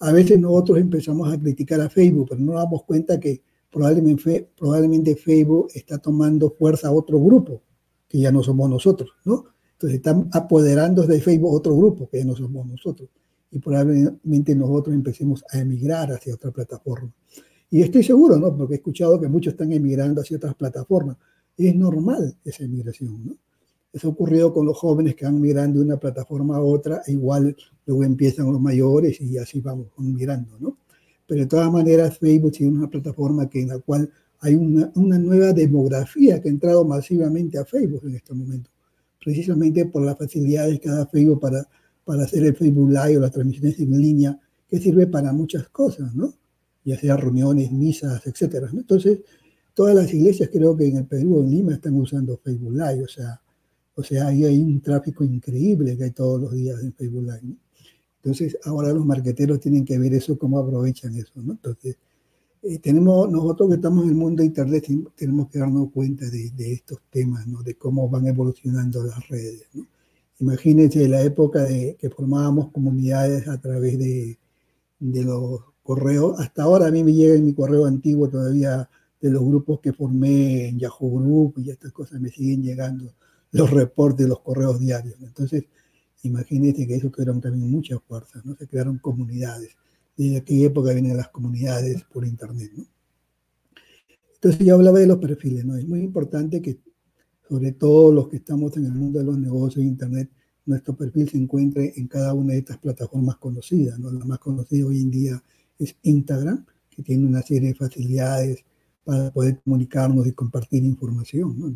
A veces nosotros empezamos a criticar a Facebook, pero no nos damos cuenta que probablemente, probablemente Facebook está tomando fuerza a otro grupo que ya no somos nosotros, ¿no? Entonces están apoderando de Facebook otro grupo que ya no somos nosotros. Y probablemente nosotros empecemos a emigrar hacia otra plataforma. Y estoy seguro, ¿no? Porque he escuchado que muchos están emigrando hacia otras plataformas. Es normal esa emigración, ¿no? Eso ha ocurrido con los jóvenes que van migrando de una plataforma a otra, e igual luego empiezan los mayores y así vamos migrando, ¿no? Pero de todas maneras, Facebook es una plataforma que en la cual hay una, una, nueva demografía que ha entrado masivamente a Facebook en este momento, precisamente por las facilidades que da Facebook para, para hacer el Facebook Live o las transmisiones en línea, que sirve para muchas cosas, ¿no? Ya sea reuniones, misas, etcétera. Entonces, todas las iglesias creo que en el Perú, en Lima, están usando Facebook Live, o sea, o sea, ahí hay un tráfico increíble que hay todos los días en Facebook Live. Entonces, ahora los marqueteros tienen que ver eso, cómo aprovechan eso, ¿no? Entonces, eh, tenemos, nosotros que estamos en el mundo de Internet, tenemos que darnos cuenta de, estos temas, ¿no? de cómo van evolucionando las redes. Imagínense la época de que formábamos comunidades a través de los correos. Hasta ahora a mí me llega en mi correo antiguo todavía de los grupos que formé en Yahoo Group y estas cosas me siguen llegando los reportes los correos diarios. Entonces, imagínense que eso crearon también muchas fuerzas, ¿no? Se crearon comunidades desde aquella época vienen las comunidades por Internet. ¿no? Entonces yo hablaba de los perfiles, ¿no? Es muy importante que, sobre todo los que estamos en el mundo de los negocios de Internet, nuestro perfil se encuentre en cada una de estas plataformas conocidas, ¿no? La más conocida hoy en día es Instagram, que tiene una serie de facilidades para poder comunicarnos y compartir información, ¿no?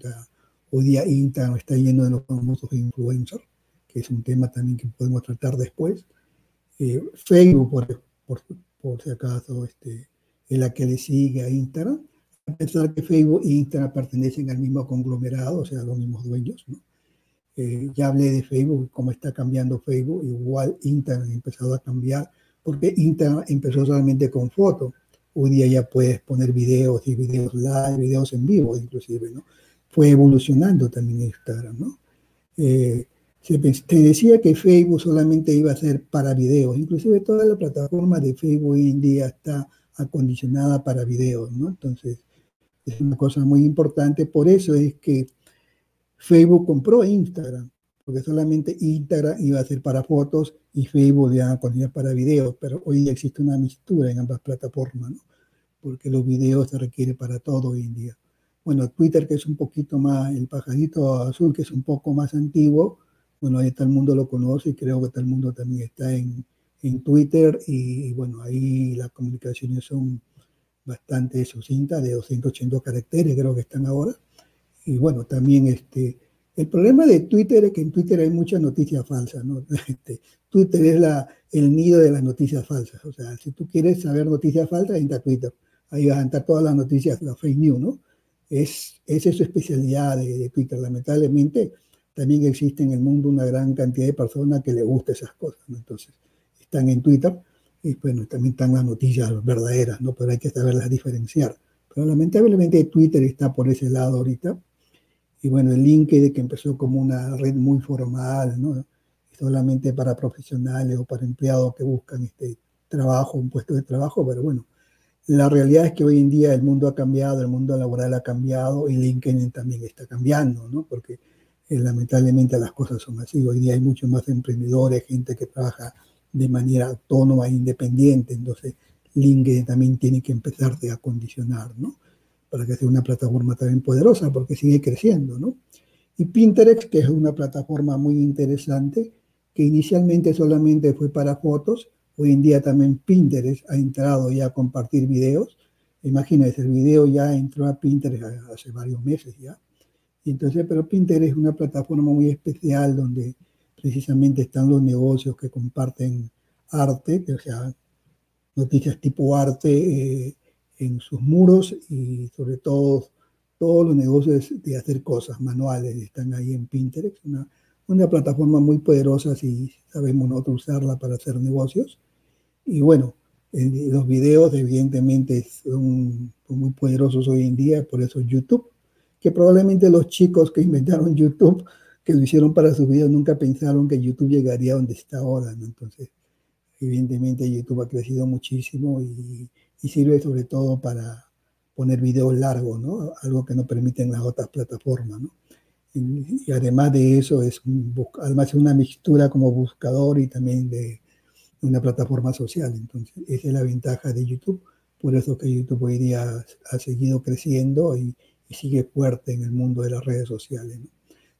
Hoy día Instagram está lleno de los famosos influencers, que es un tema también que podemos tratar después. Eh, Facebook, por, por, si acaso, este, es la que le sigue a Instagram, a pesar que Facebook e Instagram pertenecen al mismo conglomerado, o sea, los mismos dueños. ¿no? Eh, ya hablé de Facebook, cómo está cambiando Facebook, igual Instagram ha empezado a cambiar, porque Instagram empezó solamente con fotos. Hoy día ya puedes poner videos y videos live, videos en vivo inclusive, ¿no? Fue evolucionando también Instagram, ¿no? Eh, se decía que Facebook solamente iba a ser para videos, inclusive toda la plataforma de Facebook hoy en día está acondicionada para videos, ¿no? Entonces, es una cosa muy importante, por eso es que Facebook compró Instagram, porque solamente Instagram iba a ser para fotos y Facebook iba a continuar para videos, pero hoy existe una mistura en ambas plataformas, ¿no? porque los videos se requieren para todo hoy en día. Bueno, Twitter, que es un poquito más, el pajarito azul, que es un poco más antiguo, bueno, ahí todo el mundo lo conoce y creo que todo el mundo también está en, en Twitter y, bueno, ahí las comunicaciones son bastante sucintas, de 280 caracteres creo que están ahora. Y bueno, también este, el problema de Twitter es que en Twitter hay muchas noticias falsas, ¿no? Este, Twitter es la, el nido de las noticias falsas. O sea, si tú quieres saber noticias falsas, entra a Twitter. Ahí vas a entrar todas las noticias, la fake news, ¿no? Es, esa es su especialidad de, de, Twitter. Lamentablemente, también existe en el mundo una gran cantidad de personas que le gustan esas cosas. Entonces, están en Twitter y bueno, también están las noticias verdaderas, ¿no? Pero hay que saberlas diferenciar. Pero lamentablemente Twitter está por ese lado ahorita. Y bueno, el LinkedIn que empezó como una red muy formal, ¿no? Solamente para profesionales o para empleados que buscan este trabajo, un puesto de trabajo, pero bueno, la realidad es que hoy en día el mundo ha cambiado, el mundo laboral ha cambiado y LinkedIn también está cambiando, ¿no? Porque eh, lamentablemente las cosas son así. Hoy día hay muchos más emprendedores, gente que trabaja de manera autónoma e independiente. Entonces, LinkedIn también tiene que empezarse a condicionar, ¿no? Para que sea una plataforma también poderosa, porque sigue creciendo, ¿no? Y Pinterest, que es una plataforma muy interesante, que inicialmente solamente fue para fotos, hoy en día también Pinterest ha entrado ya a compartir videos. Imagínense, el video ya entró a Pinterest hace varios meses ya. Y entonces, pero Pinterest es una plataforma muy especial donde precisamente están los negocios que comparten arte, o sea, noticias tipo arte eh, en sus muros y sobre todo todos los negocios de hacer cosas manuales están ahí en Pinterest, una plataforma muy poderosa si sabemos nosotros usarla para hacer negocios. Y bueno, eh, los videos evidentemente son, son muy poderosos hoy en día, por eso YouTube, que probablemente los chicos que inventaron YouTube que lo hicieron para sus videos nunca pensaron que YouTube llegaría a donde está ahora, ¿no? Entonces, evidentemente YouTube ha crecido muchísimo y, y, sirve sobre todo para poner videos largos, ¿no? Algo que no permiten las otras plataformas, ¿no? Y, además de eso, es, un, además es una mixtura como buscador y también de una plataforma social. Entonces, esa es la ventaja de YouTube. Por eso que YouTube hoy día ha seguido creciendo y, y sigue fuerte en el mundo de las redes sociales, ¿no?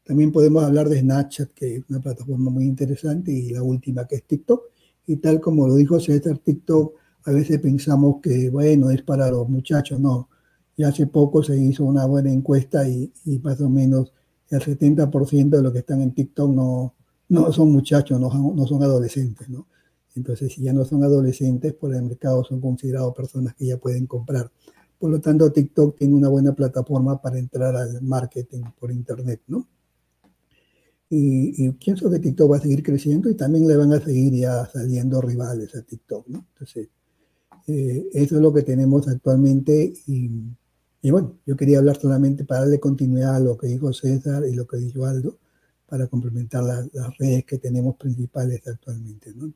También podemos hablar de Snapchat, que es una plataforma muy interesante, y la última que es TikTok. Y tal como lo dijo César, TikTok, a veces pensamos que, bueno, es para los muchachos, no. Y hace poco se hizo una buena encuesta y, y más o menos el 70% de los que están en TikTok no, no son muchachos, no, no son adolescentes, ¿no? Entonces, si ya no son adolescentes, por el mercado son considerados personas que ya pueden comprar. Por lo tanto, TikTok tiene una buena plataforma para entrar al marketing por Internet, ¿no? Y, y, pienso que TikTok va a seguir creciendo y también le van a seguir ya saliendo rivales a TikTok, ¿no? Entonces, eh, eso es lo que tenemos actualmente y, bueno, yo quería hablar solamente para darle continuidad a lo que dijo César y lo que dijo Aldo, para complementar la, las redes que tenemos principales actualmente, ¿no?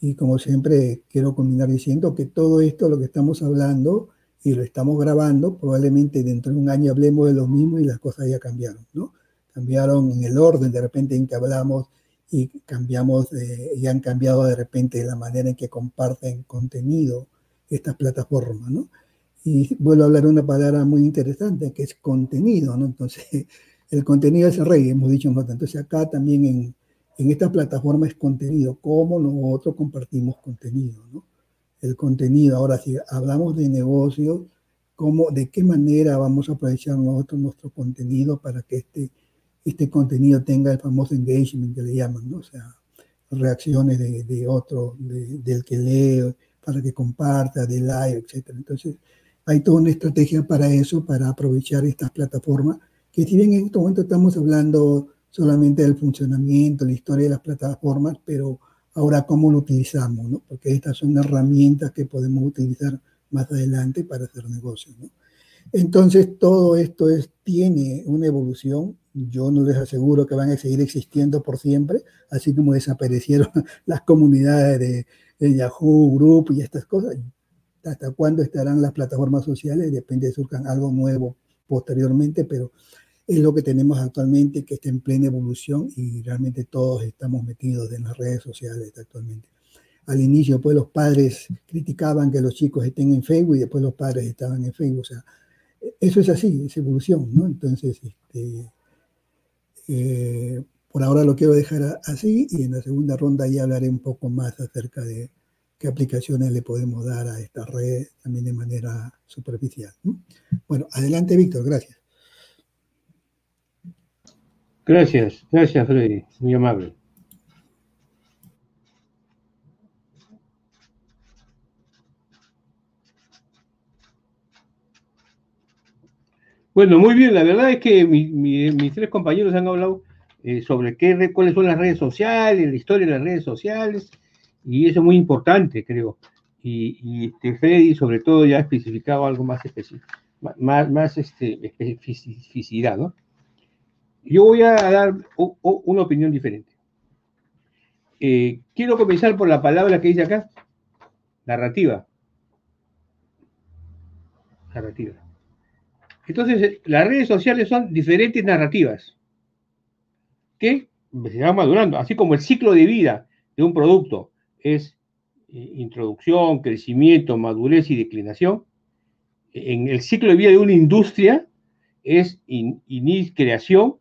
Y como siempre, quiero combinar diciendo que todo esto, lo que estamos hablando y lo estamos grabando, probablemente dentro de un año hablemos de lo mismo y las cosas ya cambiaron, ¿no? cambiaron en el orden de repente en que hablamos y cambiamos eh, y han cambiado de repente la manera en que comparten contenido estas plataformas, ¿no? Y vuelvo a hablar una palabra muy interesante que es contenido, ¿no? Entonces, el contenido es el rey, hemos dicho nosotros. Entonces, acá también en, en esta plataforma es contenido, cómo nosotros compartimos contenido, ¿no? El contenido, ahora si hablamos de negocios, cómo, de qué manera vamos a aprovechar nosotros nuestro contenido para que este este contenido tenga el famoso engagement que le llaman, ¿no? O sea, reacciones de, de otro, de, del que lee, para que comparta, de live, etc. Entonces, hay toda una estrategia para eso, para aprovechar estas plataformas, que si bien en este momento estamos hablando solamente del funcionamiento, la historia de las plataformas, pero ahora cómo lo utilizamos, ¿no? Porque estas son herramientas que podemos utilizar más adelante para hacer negocios, ¿no? Entonces, todo esto es, tiene una evolución yo no les aseguro que van a seguir existiendo por siempre, así como desaparecieron las comunidades de, de Yahoo Group y estas cosas. ¿Hasta cuándo estarán las plataformas sociales? Depende de surjan algo nuevo posteriormente, pero es lo que tenemos actualmente, que está en plena evolución y realmente todos estamos metidos en las redes sociales actualmente. Al inicio, pues los padres criticaban que los chicos estén en Facebook y después los padres estaban en Facebook. O sea, eso es así, es evolución, ¿no? Entonces, este, eh, por ahora lo quiero dejar así y en la segunda ronda ya hablaré un poco más acerca de qué aplicaciones le podemos dar a esta red también de manera superficial. Bueno, adelante Víctor, gracias. Gracias, gracias Freddy, muy amable. Bueno, muy bien, la verdad es que mis tres compañeros han hablado eh, sobre qué, cuáles son las redes sociales, la historia de las redes sociales, y eso es muy importante, creo. Y, y este, Freddy, sobre todo, ya ha especificado algo más específico, más, más este, especificidad, ¿no? Yo voy a dar una opinión diferente. Eh, quiero comenzar por la palabra que dice acá, narrativa. Narrativa. Entonces, las redes sociales son diferentes narrativas que se van madurando, así como el ciclo de vida de un producto es eh, introducción, crecimiento, madurez y declinación. En el ciclo de vida de una industria es creación,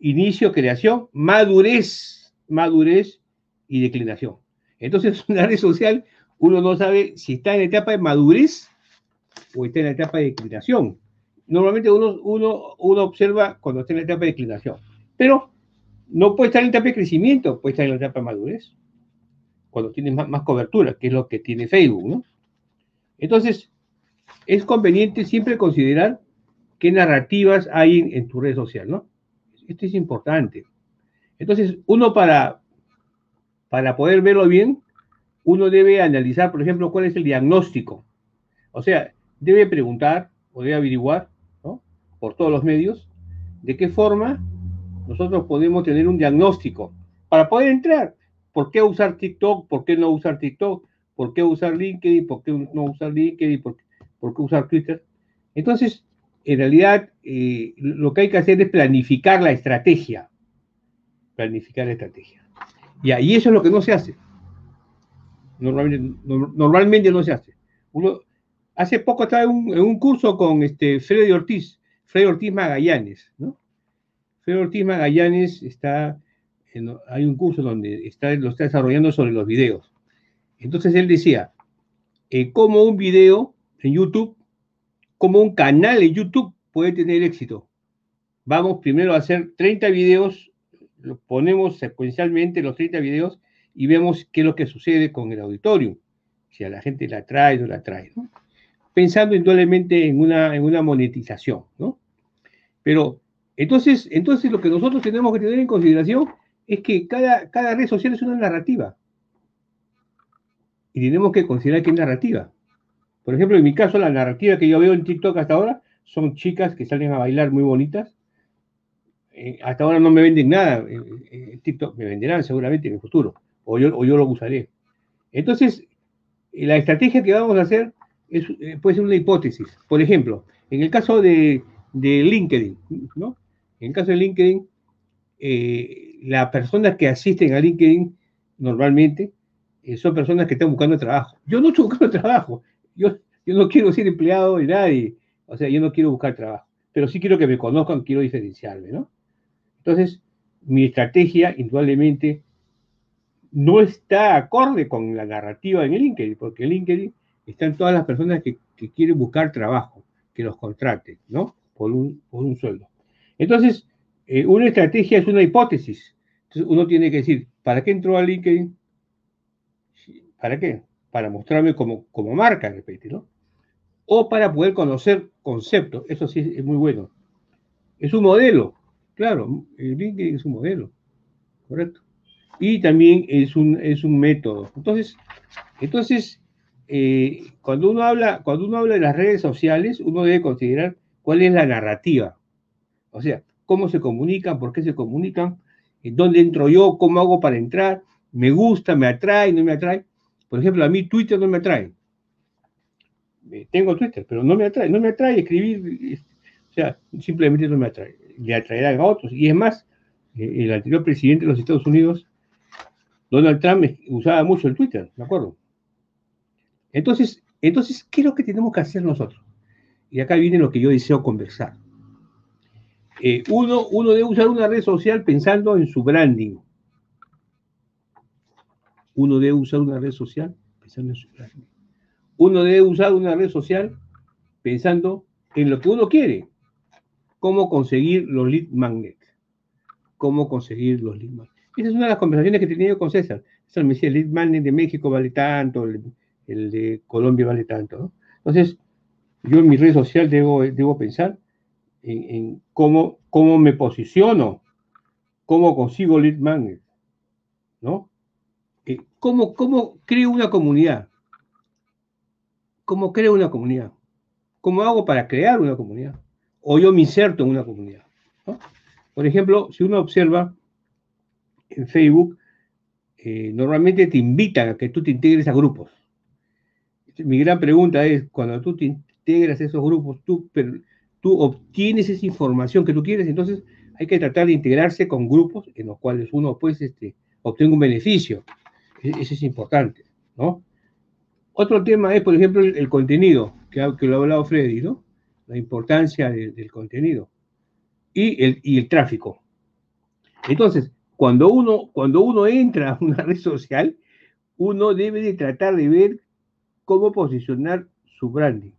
inicio, creación, madurez, madurez y declinación. Entonces, una red social, uno no sabe si está en la etapa de madurez o está en la etapa de declinación. Normalmente uno, uno, uno observa cuando está en la etapa de declinación. Pero no puede estar en la etapa de crecimiento, puede estar en la etapa de madurez, cuando tiene más, cobertura, que es lo que tiene Facebook, ¿no? Entonces, es conveniente siempre considerar qué narrativas hay en, tu red social, ¿no? Esto es importante. Entonces, uno para, para poder verlo bien, uno debe analizar, por ejemplo, cuál es el diagnóstico. O sea, debe preguntar o debe averiguar, ¿no? Por todos los medios, de qué forma nosotros podemos tener un diagnóstico para poder entrar. ¿Por qué usar TikTok? ¿Por qué no usar TikTok? ¿Por qué usar LinkedIn? ¿Por qué no usar LinkedIn? ¿Por, qué usar Twitter? Entonces, en realidad, eh, lo que hay que hacer es planificar la estrategia. Planificar la estrategia. Y ahí eso es lo que no se hace. Normalmente, normalmente no se hace. Hace poco estaba en un, curso con este Freddy Ortiz, Freddy Ortiz Magallanes, ¿no? Pedro Ortiz Magallanes está, hay un curso donde está, lo está desarrollando sobre los videos. Entonces él decía, eh, como un video en YouTube, como un canal en YouTube puede tener éxito. Vamos primero a hacer 30 videos, los ponemos secuencialmente los 30 videos y vemos qué es lo que sucede con el auditorio, si a la gente la trae o no la trae, pensando indudablemente en una, en una monetización, ¿no? Pero entonces, entonces lo que nosotros tenemos que tener en consideración es que cada, cada red social es una narrativa. Y tenemos que considerar qué narrativa. Por ejemplo, en mi caso, la narrativa que yo veo en TikTok hasta ahora son chicas que salen a bailar muy bonitas. Eh, hasta ahora no me venden nada. TikTok me venderán seguramente en el futuro. O yo, o yo lo usaré. Entonces, la estrategia que vamos a hacer es, eh, puede ser una hipótesis. Por ejemplo, en el caso de, de LinkedIn, ¿no? En el caso de LinkedIn, eh, las personas que asisten a LinkedIn normalmente eh, son personas que están buscando trabajo. Yo no estoy buscando trabajo. Yo, yo no quiero ser empleado de nadie. O sea, yo no quiero buscar trabajo. Pero sí quiero que me conozcan, quiero diferenciarme, ¿no? Entonces, mi estrategia, indudablemente, no está acorde con la narrativa en LinkedIn, porque en LinkedIn están todas las personas que, que quieren buscar trabajo, que los contraten, ¿no? Por un, por un sueldo. Entonces, eh, una estrategia es una hipótesis. Entonces, uno tiene que decir, ¿para qué entró a LinkedIn? ¿Para qué? Para mostrarme como, como marca, repite, ¿no? O para poder conocer conceptos. Eso sí es muy bueno. Es un modelo. Claro, LinkedIn es un modelo. Correcto. Y también es un, es un método. Entonces, entonces eh, cuando, uno habla, cuando uno habla de las redes sociales, uno debe considerar cuál es la narrativa. O sea, cómo se comunican, por qué se comunican, dónde entro yo, cómo hago para entrar, me gusta, me atrae, no me atrae. Por ejemplo, a mí Twitter no me atrae. Eh, tengo Twitter, pero no me atrae, no me atrae escribir. O sea, simplemente no me atrae, le atraerán a otros. Y es más, eh, el anterior presidente de los Estados Unidos, Donald Trump, usaba mucho el Twitter, ¿de acuerdo? Entonces, entonces, ¿qué es lo que tenemos que hacer nosotros? Y acá viene lo que yo deseo conversar. Eh, uno, uno debe usar una red social pensando en su branding. Uno debe usar una red social pensando en su branding. Uno debe usar una red social pensando en lo que uno quiere. Cómo conseguir los lead magnets. Cómo conseguir los lead magnets. Esa es una de las conversaciones que he tenido con César. César me decía, el lead magnet de México vale tanto, el, de Colombia vale tanto. Entonces, yo en mi red social debo, debo pensar en, cómo, cómo me posiciono, cómo consigo lead magnet, ¿no? Eh, ¿cómo, ¿Cómo creo una comunidad? ¿Cómo creo una comunidad? ¿Cómo hago para crear una comunidad? O yo me inserto en una comunidad. Por ejemplo, si uno observa en Facebook, eh, normalmente te invitan a que tú te integres a grupos. Mi gran pregunta es, cuando tú te integras a esos grupos, tú, tú obtienes esa información que tú quieres, entonces hay que tratar de integrarse con grupos en los cuales uno pues este, obtenga un beneficio. E-, eso es importante, ¿no? Otro tema es, por ejemplo, el, contenido, que, lo ha hablado Freddy, ¿no? La importancia del contenido y el, y el tráfico. Entonces, cuando uno, cuando uno entra a una red social, uno debe de tratar de ver cómo posicionar su branding,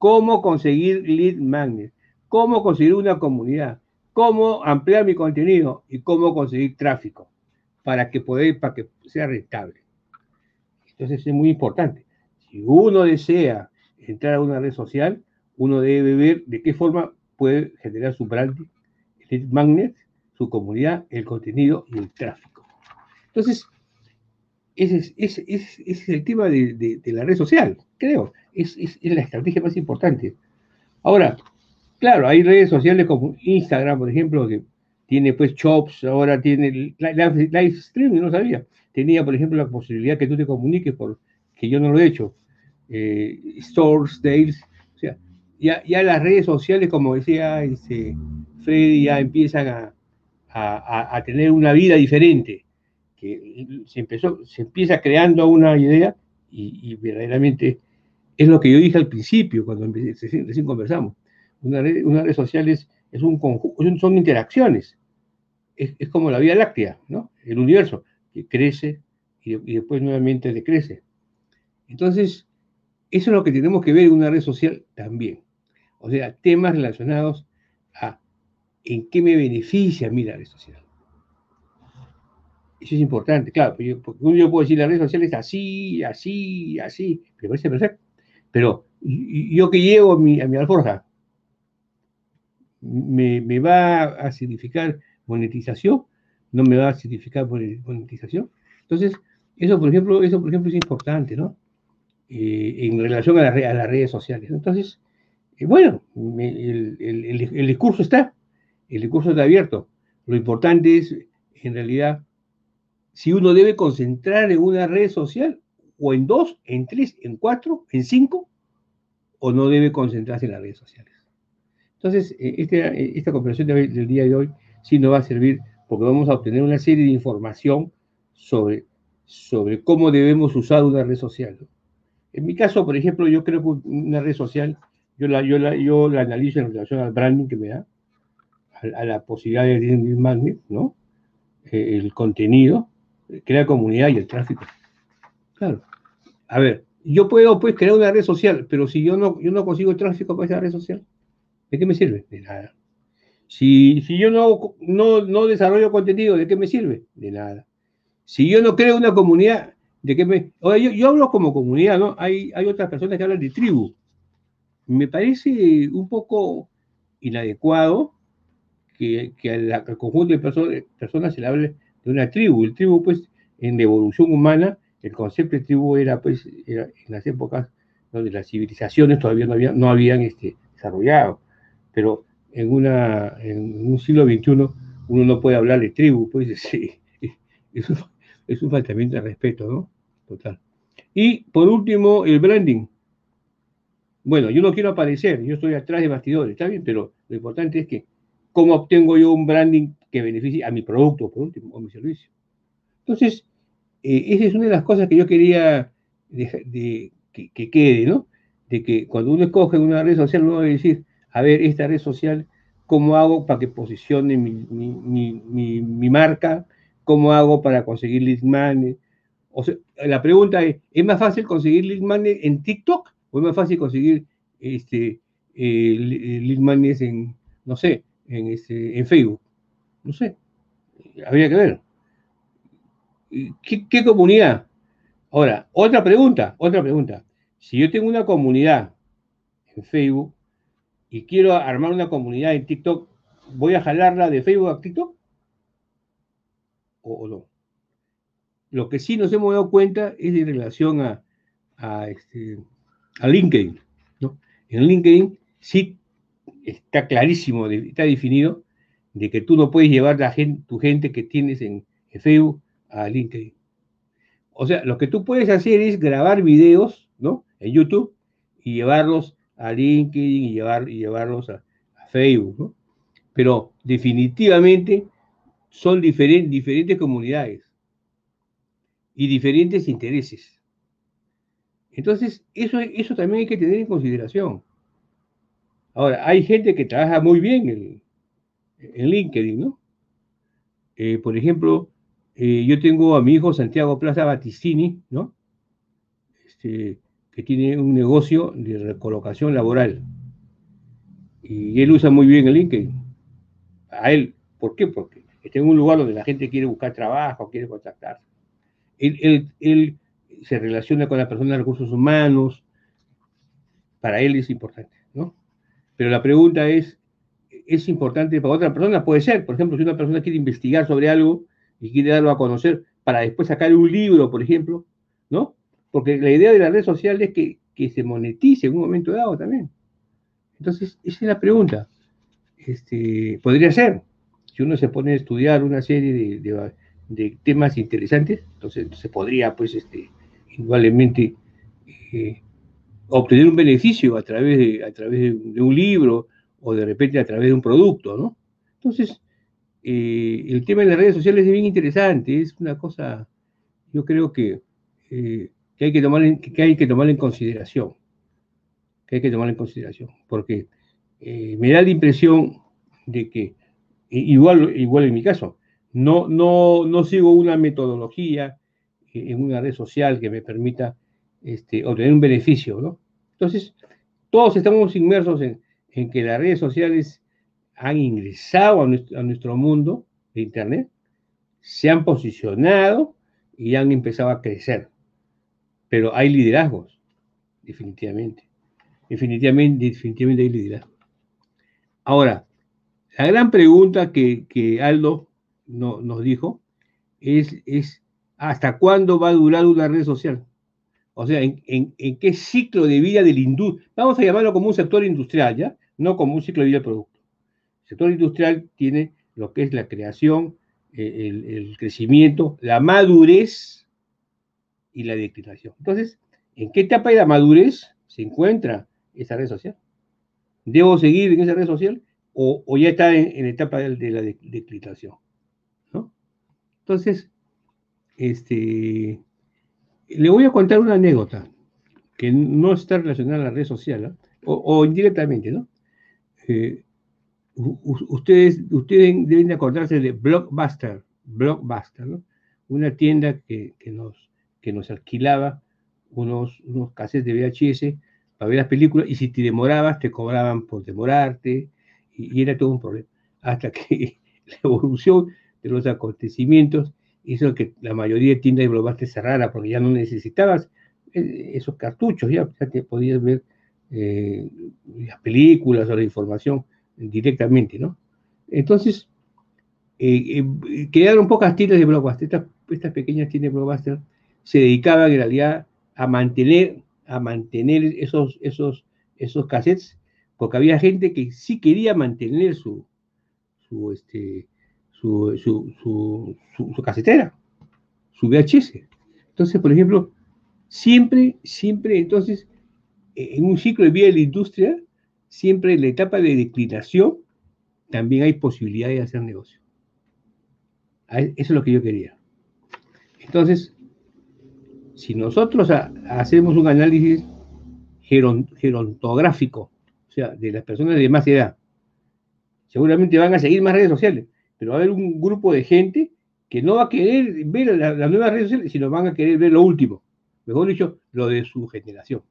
cómo conseguir lead magnet, cómo conseguir una comunidad, cómo ampliar mi contenido y cómo conseguir tráfico para que, pueda, para que sea rentable. Entonces es muy importante. Si uno desea entrar a una red social, uno debe ver de qué forma puede generar su branding, el magnet, su comunidad, el contenido y el tráfico. Entonces, ese es, el tema de, la red social, creo. Es, la estrategia más importante. Ahora, claro, hay redes sociales como Instagram, por ejemplo, que tiene pues shops, ahora tiene live streaming, no sabía. Tenía, por ejemplo, la posibilidad que tú te comuniques por que yo no lo he hecho, eh, stores, days, o sea, ya, las redes sociales, como decía este, Freddy, ya empiezan a, tener una vida diferente, que se, empezó, se empieza creando una idea y, verdaderamente es lo que yo dije al principio, cuando recién conversamos. Una red, una red social es, un conjunto, son interacciones, es, es, como la Vía Láctea, ¿no? El universo, que crece y, y después nuevamente decrece. Entonces, eso es lo que tenemos que ver en una red social también. O sea, temas relacionados a en qué me beneficia a mí la red social. Eso es importante, claro, porque yo puedo decir la red social es así, así, así, pero parece perfecto. Pero yo que llego a mi, alforja, me, me, va a significar monetización? ¿No me va a significar monetización? Entonces, eso por ejemplo, eso por ejemplo es importante, ¿no? Eh, en relación a, las redes sociales. Entonces, eh, bueno, el, discurso está, el discurso está abierto. Lo importante es, en realidad, si uno debe concentrar en una red social, o en dos, en tres, en cuatro, en cinco, o no debe concentrarse en las redes sociales. Entonces, eh, este, esta conversación del día de hoy sí nos va a servir porque vamos a obtener una serie de información sobre, sobre cómo debemos usar una red social. En mi caso, por ejemplo, yo creo que una red social, yo la, yo la, yo la analizo en relación al branding que me da, a, la posibilidad de tener magnet, ¿no? Eh, el contenido, crear comunidad y el tráfico. Claro. A ver, yo puedo pues crear una red social, pero si yo no, yo no consigo el tráfico para esa red social, ¿de qué me sirve? De nada. Si, si yo no, no, no desarrollo contenido, ¿de qué me sirve? De nada. Si yo no creo una comunidad, de que me, yo, hablo como comunidad, ¿no? Hay, hay otras personas que hablan de tribu. Me parece un poco inadecuado que, que al, conjunto de personas, personas se le hable de una tribu. El tribu, pues, en la evolución humana, el concepto de tribu era, pues, en las épocas donde las civilizaciones todavía no habían, no habían este, desarrollado. Pero en, una, en un siglo XXI uno no puede hablar de tribu, pues, sí, eso es un faltamiento de respeto, ¿no? Total. Y por último, el branding. Bueno, yo no quiero aparecer, yo estoy atrás de bastidores, está bien, pero lo importante es que cómo obtengo yo un branding que beneficie a mi producto, por último, o mi servicio. Entonces, eh, esa es una de las cosas que yo quería que, quede, ¿no? De que cuando uno escoge una red social, uno debe decir, a ver, esta red social, ¿cómo hago para que posicione mi, marca? ¿Cómo hago para conseguir lead money? O sea, la pregunta es, ¿es más fácil conseguir lead money en TikTok o es más fácil conseguir este, eh, lead money en, no sé, en, este, en Facebook? No sé, habría que ver. ¿Qué, comunidad? Ahora, otra pregunta, otra pregunta. Si yo tengo una comunidad en Facebook y quiero armar una comunidad en TikTok, ¿voy a jalarla de Facebook a TikTok? ¿O, no? Lo que sí nos hemos dado cuenta es en relación a, a, este, a LinkedIn. ¿no? En LinkedIn sí está clarísimo, está definido de que tú no puedes llevar la gente, tu gente que tienes en Facebook a LinkedIn. O sea, lo que tú puedes hacer es grabar videos, ¿no? En YouTube y llevarlos a LinkedIn y, llevar, y llevarlos a, Facebook, ¿no? Pero definitivamente son diferentes comunidades y diferentes intereses. Entonces, eso, eso también hay que tener en consideración. Ahora, hay gente que trabaja muy bien en, en LinkedIn, ¿no? Eh, por ejemplo, eh, yo tengo a mi hijo Santiago Plaza Battistini, ¿no? Este, que tiene un negocio de recolocación laboral. Y él usa muy bien el LinkedIn. A él, ¿por qué? Porque está en un lugar donde la gente quiere buscar trabajo, quiere contactarse. Él, él se relaciona con la persona de recursos humanos. Para él es importante, ¿no? Pero la pregunta es, ¿es importante para otra persona? Puede ser, por ejemplo, si una persona quiere investigar sobre algo, y quiere darlo a conocer para después sacar un libro, por ejemplo, ¿no? Porque la idea de la red social es que, se monetice en un momento dado también. Entonces, esa es la pregunta. Este, podría ser, si uno se pone a estudiar una serie de, temas interesantes, entonces se podría, pues, este, igualmente eh, obtener un beneficio a través, de, a través de un libro o de repente a través de un producto, ¿no? Entonces, eh, el tema de las redes sociales es bien interesante, es una cosa, yo creo que, eh, que, hay, que, tomar en, que hay que tomar en consideración, que hay que tomar en consideración, porque eh, me da la impresión de que, igual, igual en mi caso, no, no, no sigo una metodología en una red social que me permita este, obtener un beneficio, ¿no? Entonces, todos estamos inmersos en, en que las redes sociales han ingresado a nuestro, mundo de Internet, se han posicionado y han empezado a crecer. Pero hay liderazgos, definitivamente. Definitivamente, definitivamente hay liderazgos. Ahora, la gran pregunta que, Aldo nos dijo es, ¿hasta cuándo va a durar una red social? O sea, ¿en, en qué ciclo de vida del industria? Vamos a llamarlo como un sector industrial, ¿ya? No como un ciclo de vida del producto sector industrial tiene lo que es la creación, eh, el, crecimiento, la madurez y la declinación. Entonces, ¿en qué etapa de la madurez se encuentra esa red social? ¿Debo seguir en esa red social o, ya está en, etapa de, la declinación? ¿no? Entonces, este, le voy a contar una anécdota que no está relacionada a la red social, ¿no? o, indirectamente, ¿no? Ustedes, ustedes deben de acordarse de Blockbuster, Blockbuster. Una tienda que, nos, que nos alquilaba unos, unos cassettes de VHS para ver las películas y si te demorabas te cobraban por demorarte y, era todo un problema. Hasta que la evolución de los acontecimientos hizo que la mayoría de tiendas de Blockbuster cerrara porque ya no necesitabas eh, esos cartuchos, ya, te podías ver eh, las películas o la información directamente, ¿no? Entonces, eh, eh, quedaron pocas tiendas de Blockbuster. Estas, pequeñas tiendas de Blockbuster se dedicaban en realidad a mantener, a mantener esos, esos, esos cassettes, porque había gente que sí quería mantener su, su, este, su, su, su, casetera, su VHS. Entonces, por ejemplo, siempre, siempre, entonces, en un ciclo de vida de la industria, siempre en la etapa de declinación, también hay posibilidad de hacer negocio. Eso es lo que yo quería. Entonces, si nosotros hacemos un análisis gerontográfico, o sea, de las personas de más edad, seguramente van a seguir más redes sociales, pero va a haber un grupo de gente que no va a querer ver las nuevas redes sociales, sino van a querer ver lo último. Mejor dicho, lo de su generación.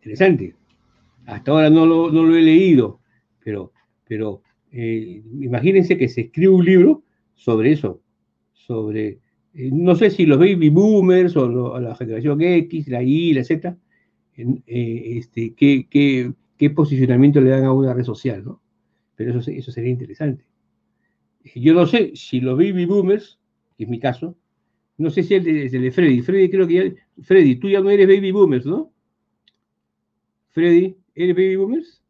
Interesante. Hasta ahora no lo, he leído, pero, pero eh, imagínense que se escribe un libro sobre eso, sobre, eh, no sé si los baby boomers o, la generación X, la Y, la Z, eh, este, qué, qué, posicionamiento le dan a una red social, ¿no? Pero eso, eso sería interesante. Yo no sé si los baby boomers, que es mi caso, no sé si es el de, Freddy. Freddy, creo que ya. Freddy, tú ya no eres baby boomers, ¿no? Freddy, ¿eres baby boomers?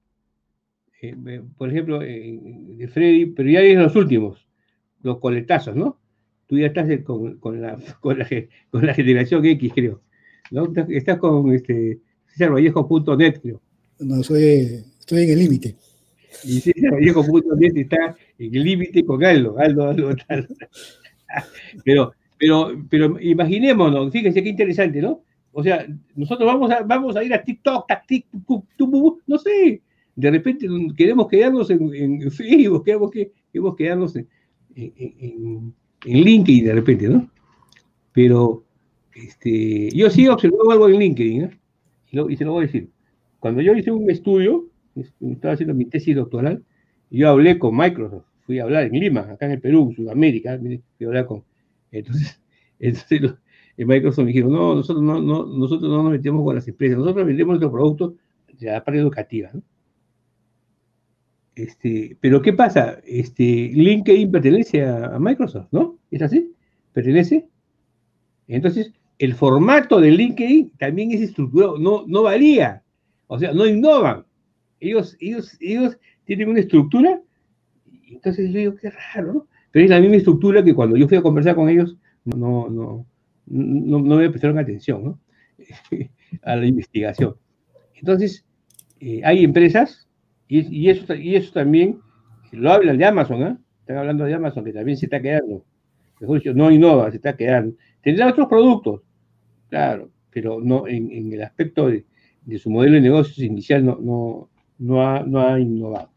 Eh, por ejemplo, de Freddy, pero ya eres los últimos los coletazos, ¿no? Tú ya estás con, con, la, con, la, con, la, generación X, creo. ¿no? Estás con este, CesarVallejo.net, creo. No, soy, estoy en el límite. Y CesarVallejo.net está en el límite con Aldo, Aldo, Aldo, Aldo. Pero, pero, pero imaginémonos, fíjense qué interesante, ¿no? O sea, nosotros vamos a, vamos a ir a TikTok, no sé, de repente queremos quedarnos en, en Facebook, queremos, queremos quedarnos en, en, LinkedIn de repente, ¿no? Pero este, yo sí observado algo en LinkedIn, ¿eh? y, se lo voy a decir. Cuando yo hice un estudio, estaba haciendo mi tesis doctoral, yo hablé con Microsoft, fui a hablar en Lima, acá en el Perú, en Sudamérica, fui a hablar con... Entonces, entonces en Microsoft me dijeron, no nosotros no, no, nosotros no nos metemos con las empresas, nosotros vendemos nuestros productos de la parte educativa, ¿no? Este, pero ¿qué pasa? Este, LinkedIn pertenece a, Microsoft, ¿no? ¿Es así? ¿Pertenece? Entonces, el formato de LinkedIn también es estructurado, no, no varía. O sea, no innovan. Ellos, ellos, ellos tienen una estructura, entonces yo digo, qué raro, ¿no? Pero es la misma estructura que cuando yo fui a conversar con ellos, no, no, no, me prestaron atención, a la investigación. Entonces, eh, hay empresas y, eso, y eso también lo hablan de Amazon, ¿eh? Están hablando de Amazon, que también se está quedando. No innova, se está quedando. Tendrá otros productos, claro, pero no en, el aspecto de, su modelo de negocios inicial no, no, no, ha, no ha innovado.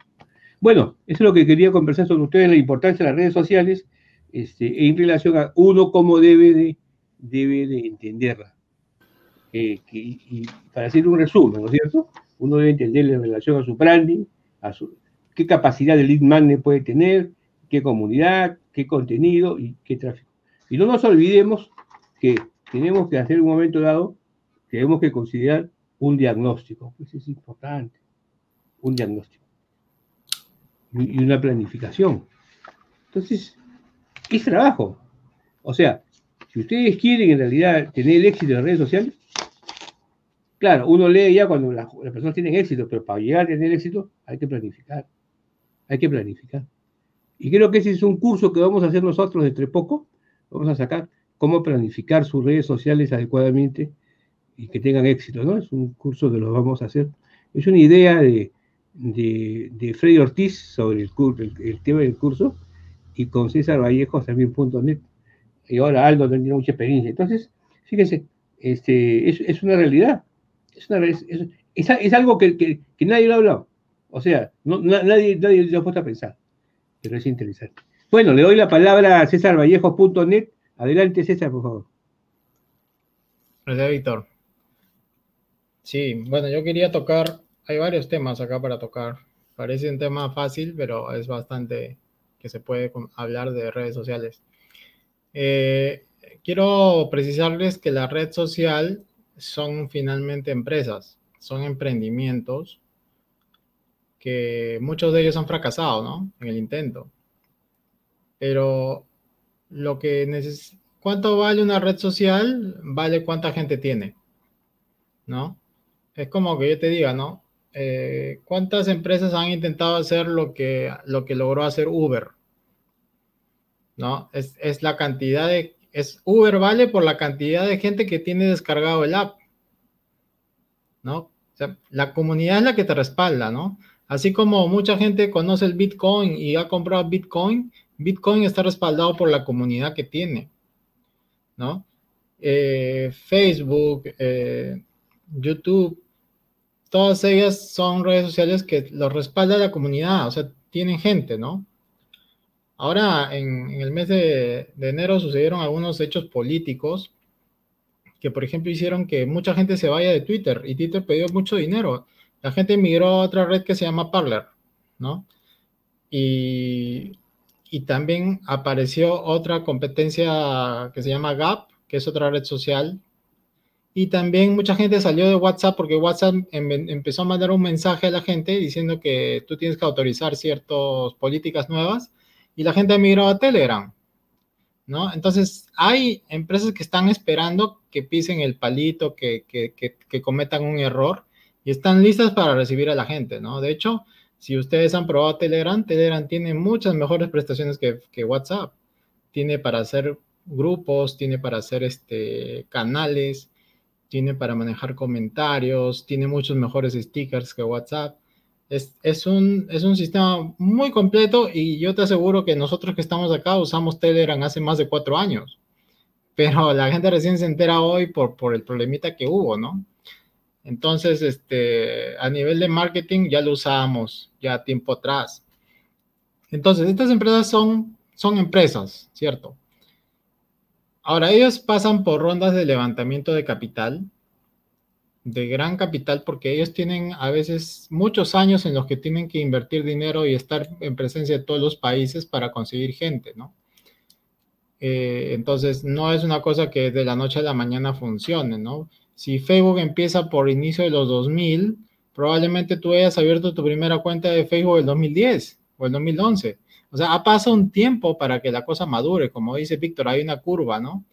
Bueno, eso es lo que quería conversar sobre ustedes, la importancia de las redes sociales este, en relación a uno cómo debe de, debe de entenderla. Eh, y para hacer un resumen, ¿no es cierto? uno debe entender en relación a su branding, a su, qué capacidad de lead magnet puede tener, qué comunidad, qué contenido y qué tráfico. Y no nos olvidemos que tenemos que hacer un momento dado, tenemos que considerar un diagnóstico, pues es importante, un diagnóstico y una planificación. Entonces, es trabajo. O sea, si ustedes quieren en realidad tener éxito en las redes sociales, Claro, uno lee ya cuando las, personas tienen éxito, pero para llegar a tener éxito hay que planificar. Hay que planificar. Y creo que ese es un curso que vamos a hacer nosotros entre poco. Vamos a sacar cómo planificar sus redes sociales adecuadamente y que tengan éxito, ¿no? Es un curso que lo vamos a hacer. Es una idea de, de, Freddy Ortiz sobre el, el, tema del curso y con César Vallejo también .net. Y ahora Aldo tiene mucha experiencia. Entonces, fíjense, este, es, es una realidad. Es, algo que, nadie lo ha hablado. O sea, nadie, nadie lo ha puesto a pensar. Pero es interesante. Bueno, le doy la palabra a cesarvallejos.net. Adelante, César, por favor. Gracias, Víctor. Sí, bueno, yo quería tocar, hay varios temas acá para tocar. Parece un tema fácil, pero es bastante que se puede hablar de redes sociales. Eh, quiero precisarles que la red social son finalmente empresas, son emprendimientos que muchos de ellos han fracasado, ¿no? En el intento. Pero lo que neces ¿cuánto vale una red social? Vale cuánta gente tiene, ¿no? Es como que yo te diga, ¿no? Eh, ¿Cuántas empresas han intentado hacer lo que, lo que logró hacer Uber? ¿No? Es, es la cantidad de es Uber vale por la cantidad de gente que tiene descargado el app. ¿no? O sea, la comunidad es la que te respalda, ¿no? Así como mucha gente conoce el Bitcoin y ha comprado Bitcoin, Bitcoin está respaldado por la comunidad que tiene, ¿no? Eh, Facebook, eh, YouTube, todas ellas son redes sociales que los respalda la comunidad, o sea, tienen gente, ¿no? Ahora, en, el mes de, enero sucedieron algunos hechos políticos que, por ejemplo, hicieron que mucha gente se vaya de Twitter y Twitter pidió mucho dinero. La gente migró a otra red que se llama Parler, ¿no? Y, y también apareció otra competencia que se llama Gap, que es otra red social. Y también mucha gente salió de WhatsApp porque WhatsApp em, empezó a mandar un mensaje a la gente diciendo que tú tienes que autorizar ciertas políticas nuevas y la gente ha migrado a Telegram, ¿no? Entonces, hay empresas que están esperando que pisen el palito, que, que, cometan un error y están listas para recibir a la gente, ¿no? De hecho, si ustedes han probado Telegram, Telegram tiene muchas mejores prestaciones que, que WhatsApp. Tiene para hacer grupos, tiene para hacer este, canales, tiene para manejar comentarios, tiene muchos mejores stickers que WhatsApp. Es, un, es un sistema muy completo y yo te aseguro que nosotros que estamos acá usamos Telegram hace más de cuatro años, pero la gente recién se entera hoy por, por el problemita que hubo, ¿no? Entonces, este, a nivel de marketing ya lo usábamos ya tiempo atrás. Entonces, estas empresas son, son empresas, ¿cierto? Ahora, ellos pasan por rondas de levantamiento de capital de gran capital porque ellos tienen a veces muchos años en los que tienen que invertir dinero y estar en presencia de todos los países para conseguir gente, ¿no? Eh, entonces, no es una cosa que de la noche a la mañana funcione, ¿no? Si Facebook empieza por inicio de los 2000, probablemente tú hayas abierto tu primera cuenta de Facebook el 2010 o el 2011. O sea, ha pasado un tiempo para que la cosa madure. Como dice Víctor, hay una curva, ¿no?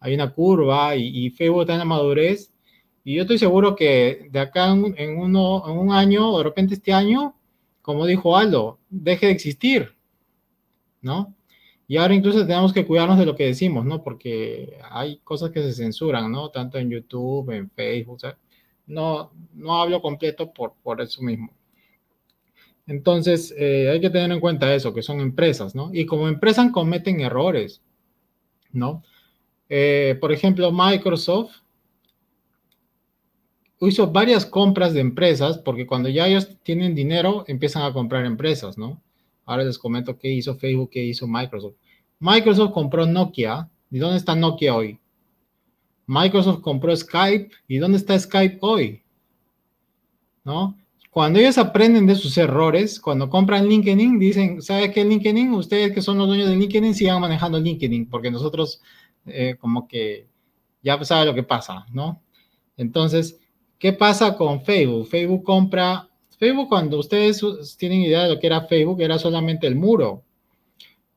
Hay una curva y, y Facebook está en la madurez y yo estoy seguro que de acá en, uno, en un año, o de repente este año, como dijo Aldo, deje de existir, ¿no? Y ahora incluso tenemos que cuidarnos de lo que decimos, ¿no? Porque hay cosas que se censuran, ¿no? Tanto en YouTube, en Facebook, no, no hablo completo por, por eso mismo. Entonces, eh, hay que tener en cuenta eso, que son empresas, ¿no? Y como empresas cometen errores, ¿no? Eh, por ejemplo, Microsoft hizo varias compras de empresas, porque cuando ya ellos tienen dinero, empiezan a comprar empresas, ¿no? Ahora les comento qué hizo Facebook, qué hizo Microsoft. Microsoft compró Nokia. ¿Y dónde está Nokia hoy? Microsoft compró Skype. ¿Y dónde está Skype hoy? ¿No? Cuando ellos aprenden de sus errores, cuando compran LinkedIn, dicen, ¿sabe qué LinkedIn? Ustedes que son los dueños de LinkedIn sigan manejando LinkedIn, porque nosotros eh, como que ya sabe lo que pasa, ¿no? Entonces, ¿Qué pasa con Facebook? Facebook compra, Facebook cuando ustedes tienen idea de lo que era Facebook, era solamente el muro.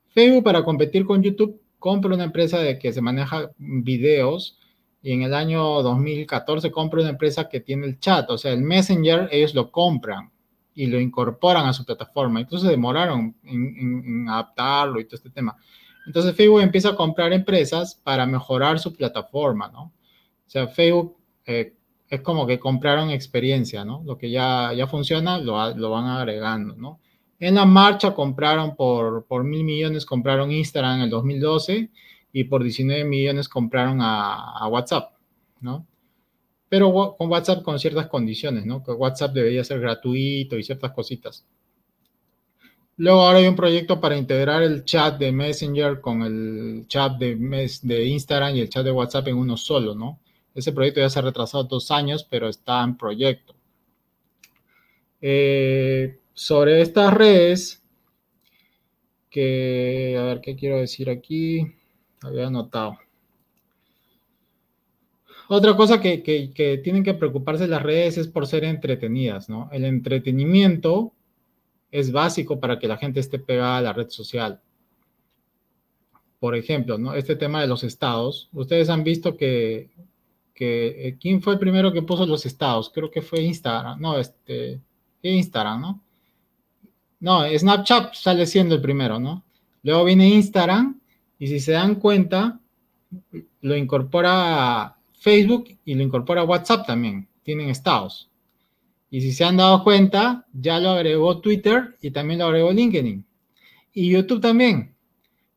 Facebook para competir con YouTube compra una empresa de que se maneja videos y en el año 2014 compra una empresa que tiene el chat, o sea, el Messenger ellos lo compran y lo incorporan a su plataforma. Entonces demoraron en, adaptarlo y todo este tema. Entonces Facebook empieza a comprar empresas para mejorar su plataforma, ¿no? O sea, Facebook eh, es como que compraron experiencia, ¿no? Lo que ya, ya funciona lo, lo van agregando, ¿no? En la marcha compraron por, por mil millones, compraron Instagram en el 2012 y por 19 millones compraron a, WhatsApp, ¿no? Pero con WhatsApp con ciertas condiciones, ¿no? Que WhatsApp debería ser gratuito y ciertas cositas. Luego ahora hay un proyecto para integrar el chat de Messenger con el chat de, de Instagram y el chat de WhatsApp en uno solo, ¿no? Ese proyecto ya se ha retrasado dos años, pero está en proyecto. Eh, sobre estas redes, que, a ver, ¿qué quiero decir aquí? Había anotado. Otra cosa que, que, tienen que preocuparse las redes es por ser entretenidas, ¿no? El entretenimiento es básico para que la gente esté pegada a la red social. Por ejemplo, ¿no? Este tema de los estados. Ustedes han visto que eh, ¿quién fue el primero que puso los estados? Creo que fue Instagram, no, este, Instagram, ¿no? No, Snapchat sale siendo el primero, ¿no? Luego viene Instagram y si se dan cuenta, lo incorpora Facebook y lo incorpora WhatsApp también. tienen estados. Y si se han dado cuenta, ya lo agregó Twitter y también lo agregó LinkedIn. Y YouTube también.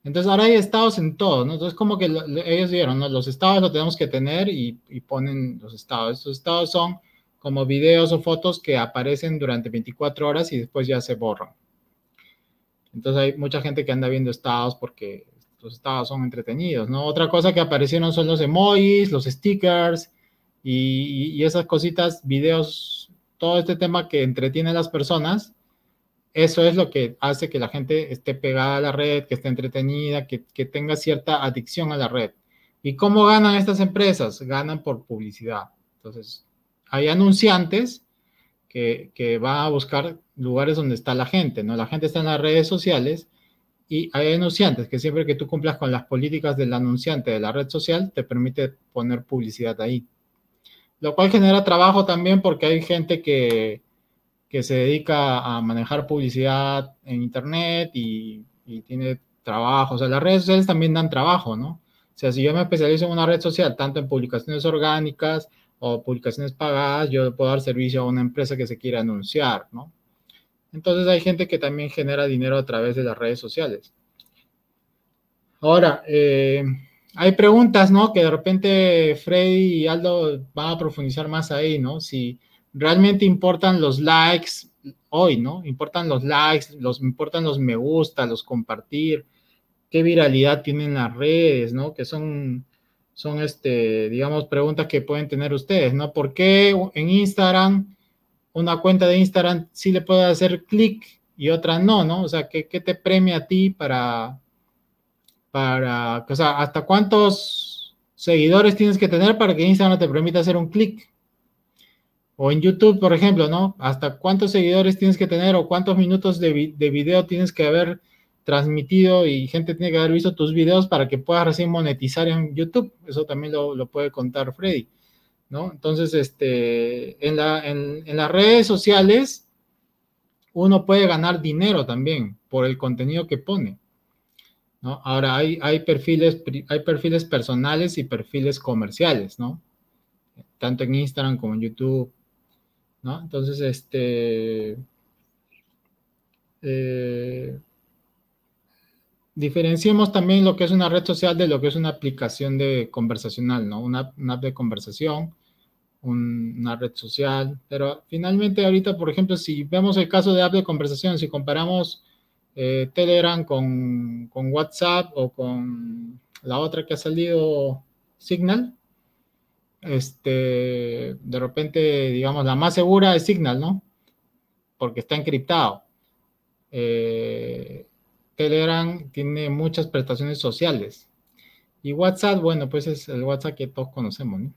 Entonces ahora hay estados en todo, ¿no? Entonces como que ellos dijeron, ¿no? Los estados lo tenemos que tener y, y ponen los estados. Estos estados son como videos o fotos que aparecen durante 24 horas y después ya se borran. Entonces hay mucha gente que anda viendo estados porque los estados son entretenidos, ¿no? Otra cosa que aparecieron son los emojis, los stickers y, esas cositas, videos, todo este tema que entretiene a las personas. Eso es lo que hace que la gente esté pegada a la red, que esté entretenida, que, que tenga cierta adicción a la red. ¿Y cómo ganan estas empresas? Ganan por publicidad. Entonces, hay anunciantes que, que van a buscar lugares donde está la gente, ¿no? La gente está en las redes sociales y hay anunciantes que siempre que tú cumplas con las políticas del anunciante de la red social, te permite poner publicidad ahí. Lo cual genera trabajo también porque hay gente que, que se dedica a manejar publicidad en Internet y, tiene trabajo. O sea, las redes sociales también dan trabajo, ¿no? O sea, si yo me especializo en una red social, tanto en publicaciones orgánicas o publicaciones pagadas, yo puedo dar servicio a una empresa que se quiera anunciar, ¿no? Entonces hay gente que también genera dinero a través de las redes sociales. Ahora, eh, hay preguntas, ¿no? Que de repente Freddy y Aldo van a profundizar más ahí, ¿no? Si realmente importan los likes hoy, ¿no? Importan los likes, los, importan los me gusta, los compartir, qué viralidad tienen las redes, ¿no? Que son, son, este, digamos, preguntas que pueden tener ustedes, ¿no? ¿Por qué en Instagram una cuenta de Instagram sí le puede hacer clic y otra no, ¿no? O sea, ¿qué, te premia a ti para, para, o sea, hasta cuántos seguidores tienes que tener para que Instagram te permita hacer un clic? O en YouTube, por ejemplo, ¿no? ¿Hasta cuántos seguidores tienes que tener o cuántos minutos de, video tienes que haber transmitido y gente tiene que haber visto tus videos para que puedas recién monetizar en YouTube? Eso también lo, lo puede contar Freddy. ¿no? Entonces, este, en, la, en, las redes sociales, uno puede ganar dinero también por el contenido que pone. ¿no? Ahora, hay, hay, perfiles, hay perfiles personales y perfiles comerciales, ¿no? Tanto en Instagram como en YouTube, Entonces, este... Eh, diferenciemos también lo que es una red social de lo que es una aplicación de conversacional, ¿no? Una, app de conversación, una red social, pero finalmente ahorita, por ejemplo, si vemos el caso de app de conversación, si comparamos eh, Telegram con, con, WhatsApp o con la otra que ha salido, Signal, este, de repente, digamos, la más segura es Signal, ¿no? Porque está encriptado. Eh, Telegram tiene muchas prestaciones sociales. Y WhatsApp, bueno, pues es el WhatsApp que todos conocemos, ¿no?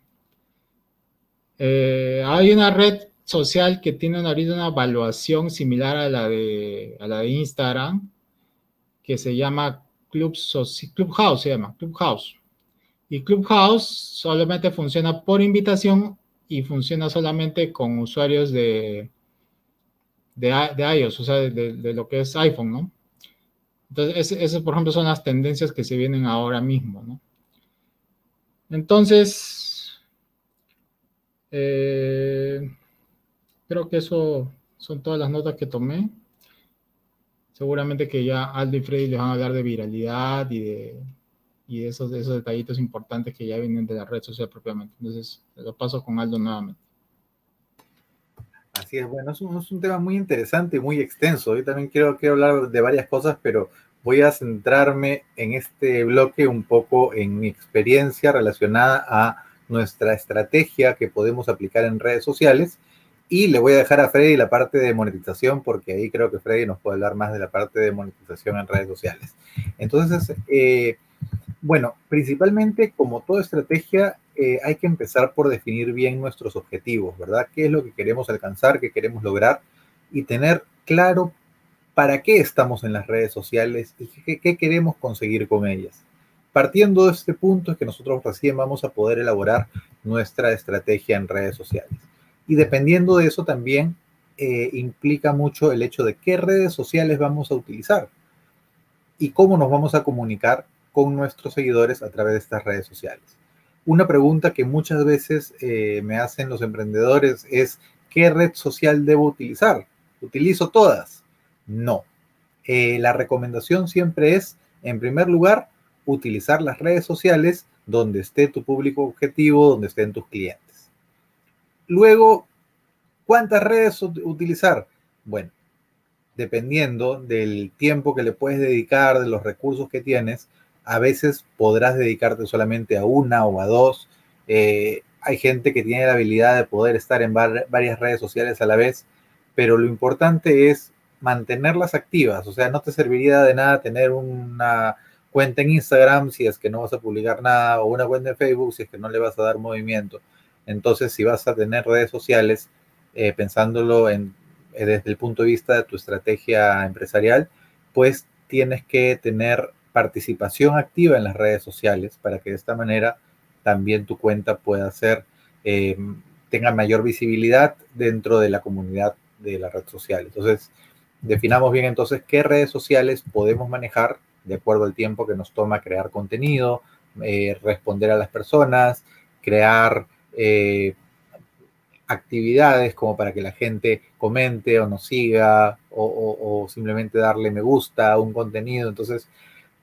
Eh, hay una red social que tiene ahorita una evaluación similar a la de, a la de Instagram, que se llama Club Clubhouse, se llama Clubhouse. Y Clubhouse solamente funciona por invitación y funciona solamente con usuarios de, de, iOS, o sea, de, de, lo que es iPhone, ¿no? Entonces, esas, por ejemplo, son las tendencias que se vienen ahora mismo, ¿no? Entonces, eh, creo que eso son todas las notas que tomé. Seguramente que ya Aldo y Freddy les van a hablar de viralidad y de, y esos, esos detallitos importantes que ya vienen de la red social propiamente. Entonces, lo paso con Aldo nuevamente. Así es, bueno, es un, tema muy interesante, muy extenso. Yo también quiero, quiero hablar de varias cosas, pero voy a centrarme en este bloque un poco en mi experiencia relacionada a nuestra estrategia que podemos aplicar en redes sociales. Y le voy a dejar a Freddy la parte de monetización, porque ahí creo que Freddy nos puede hablar más de la parte de monetización en redes sociales. Entonces, eh, bueno, principalmente como toda estrategia, eh, hay que empezar por definir bien nuestros objetivos, ¿verdad? ¿Qué es lo que queremos alcanzar, qué queremos lograr? Y tener claro para qué estamos en las redes sociales y qué, queremos conseguir con ellas. Partiendo de este punto es que nosotros recién vamos a poder elaborar nuestra estrategia en redes sociales. Y dependiendo de eso también eh, implica mucho el hecho de qué redes sociales vamos a utilizar y cómo nos vamos a comunicar con nuestros seguidores a través de estas redes sociales. una pregunta que muchas veces eh, me hacen los emprendedores es, ¿qué red social debo utilizar? ¿Utilizo todas? No. Eh, la recomendación siempre es, en primer lugar, utilizar las redes sociales donde esté tu público objetivo, donde estén tus clientes. Luego, ¿cuántas redes utilizar? Bueno, dependiendo del tiempo que le puedes dedicar, de los recursos que tienes, a veces podrás dedicarte solamente a una o a dos. Eh, hay gente que tiene la habilidad de poder estar en varias redes sociales a la vez, pero lo importante es mantenerlas activas. O sea, no te serviría de nada tener una cuenta en Instagram si es que no vas a publicar nada o una cuenta en Facebook si es que no le vas a dar movimiento. Entonces, si vas a tener redes sociales, eh, pensándolo en, eh, desde el punto de vista de tu estrategia empresarial, pues tienes que tener participación activa en las redes sociales para que de esta manera también tu cuenta pueda ser, eh, tenga mayor visibilidad dentro de la comunidad de la red social. Entonces, definamos bien entonces qué redes sociales podemos manejar de acuerdo al tiempo que nos toma crear contenido, eh, responder a las personas, crear eh, actividades como para que la gente comente o nos siga o, simplemente darle me gusta a un contenido. Entonces,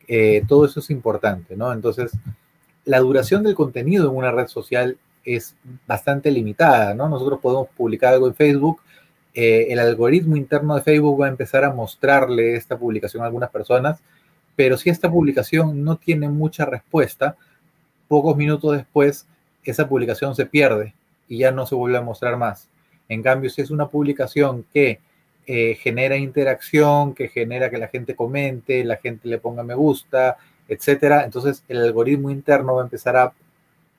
eh, todo eso es importante, ¿no? Entonces, la duración del contenido en una red social es bastante limitada, ¿no? Nosotros podemos publicar algo en Facebook, eh, el algoritmo interno de Facebook va a empezar a mostrarle esta publicación a algunas personas, pero si esta publicación no tiene mucha respuesta, pocos minutos después esa publicación se pierde y ya no se vuelve a mostrar más. En cambio, si es una publicación que eh, genera interacción, que genera que la gente comente, la gente le ponga me gusta, etcétera, entonces el algoritmo interno va a empezar a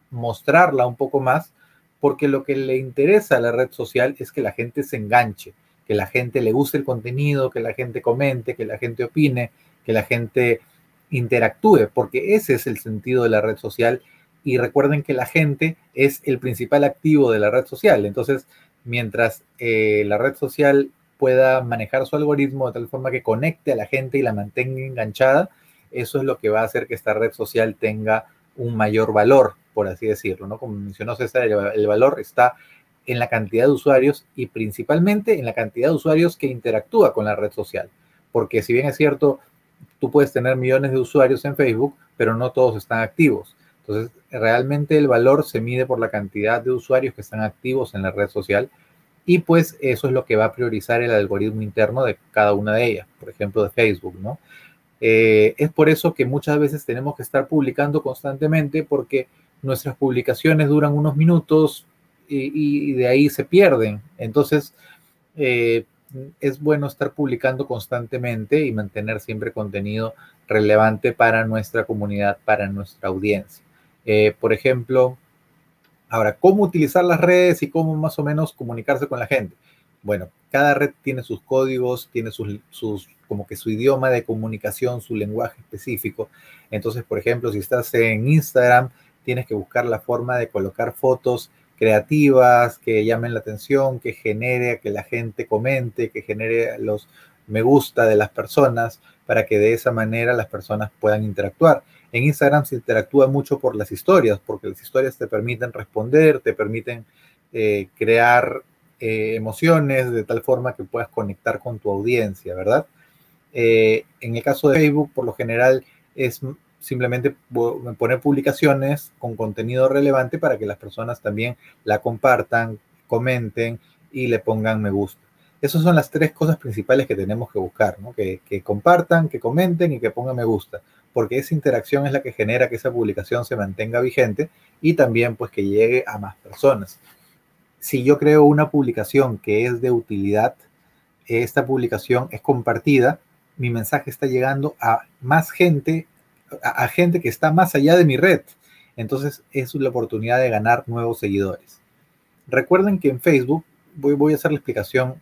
mostrarla un poco más, porque lo que le interesa a la red social es que la gente se enganche, que la gente le guste el contenido, que la gente comente, que la gente opine, que la gente interactúe, porque ese es el sentido de la red social y recuerden que la gente es el principal activo de la red social. Entonces, mientras eh, la red social pueda manejar su algoritmo de tal forma que conecte a la gente y la mantenga enganchada, eso es lo que va a hacer que esta red social tenga un mayor valor, por así decirlo, ¿no? Como mencionó César, el valor está en la cantidad de usuarios y principalmente en la cantidad de usuarios que interactúa con la red social. Porque si bien es cierto, tú puedes tener millones de usuarios en Facebook, pero no todos están activos. Entonces, realmente el valor se mide por la cantidad de usuarios que están activos en la red social y pues eso es lo que va a priorizar el algoritmo interno de cada una de ellas, por ejemplo de Facebook, ¿no? Eh, es por eso que muchas veces tenemos que estar publicando constantemente porque nuestras publicaciones duran unos minutos y, de ahí se pierden. Entonces, eh, es bueno estar publicando constantemente y mantener siempre contenido relevante para nuestra comunidad, para nuestra audiencia. Eh, por ejemplo, ahora, ¿cómo utilizar las redes y cómo más o menos comunicarse con la gente? Bueno, cada red tiene sus códigos, tiene sus, como que su idioma de comunicación, su lenguaje específico. Entonces, por ejemplo, si estás en Instagram, tienes que buscar la forma de colocar fotos creativas que llamen la atención, que genere que la gente comente, que genere los me gusta de las personas para que de esa manera las personas puedan interactuar. En Instagram se interactúa mucho por las historias, porque las historias te permiten responder, te permiten eh, crear eh, emociones de tal forma que puedas conectar con tu audiencia, ¿verdad? Eh, en el caso de Facebook, por lo general, es simplemente poner publicaciones con contenido relevante para que las personas también la compartan, comenten y le pongan me gusta. Esas son las tres cosas principales que tenemos que buscar, ¿no? que, que, compartan, que comenten y que pongan me gusta, porque esa interacción es la que genera que esa publicación se mantenga vigente y también pues que llegue a más personas. Si yo creo una publicación que es de utilidad, esta publicación es compartida, mi mensaje está llegando a más gente, a, gente que está más allá de mi red. Entonces es la oportunidad de ganar nuevos seguidores. Recuerden que en Facebook, voy, voy a hacer la explicación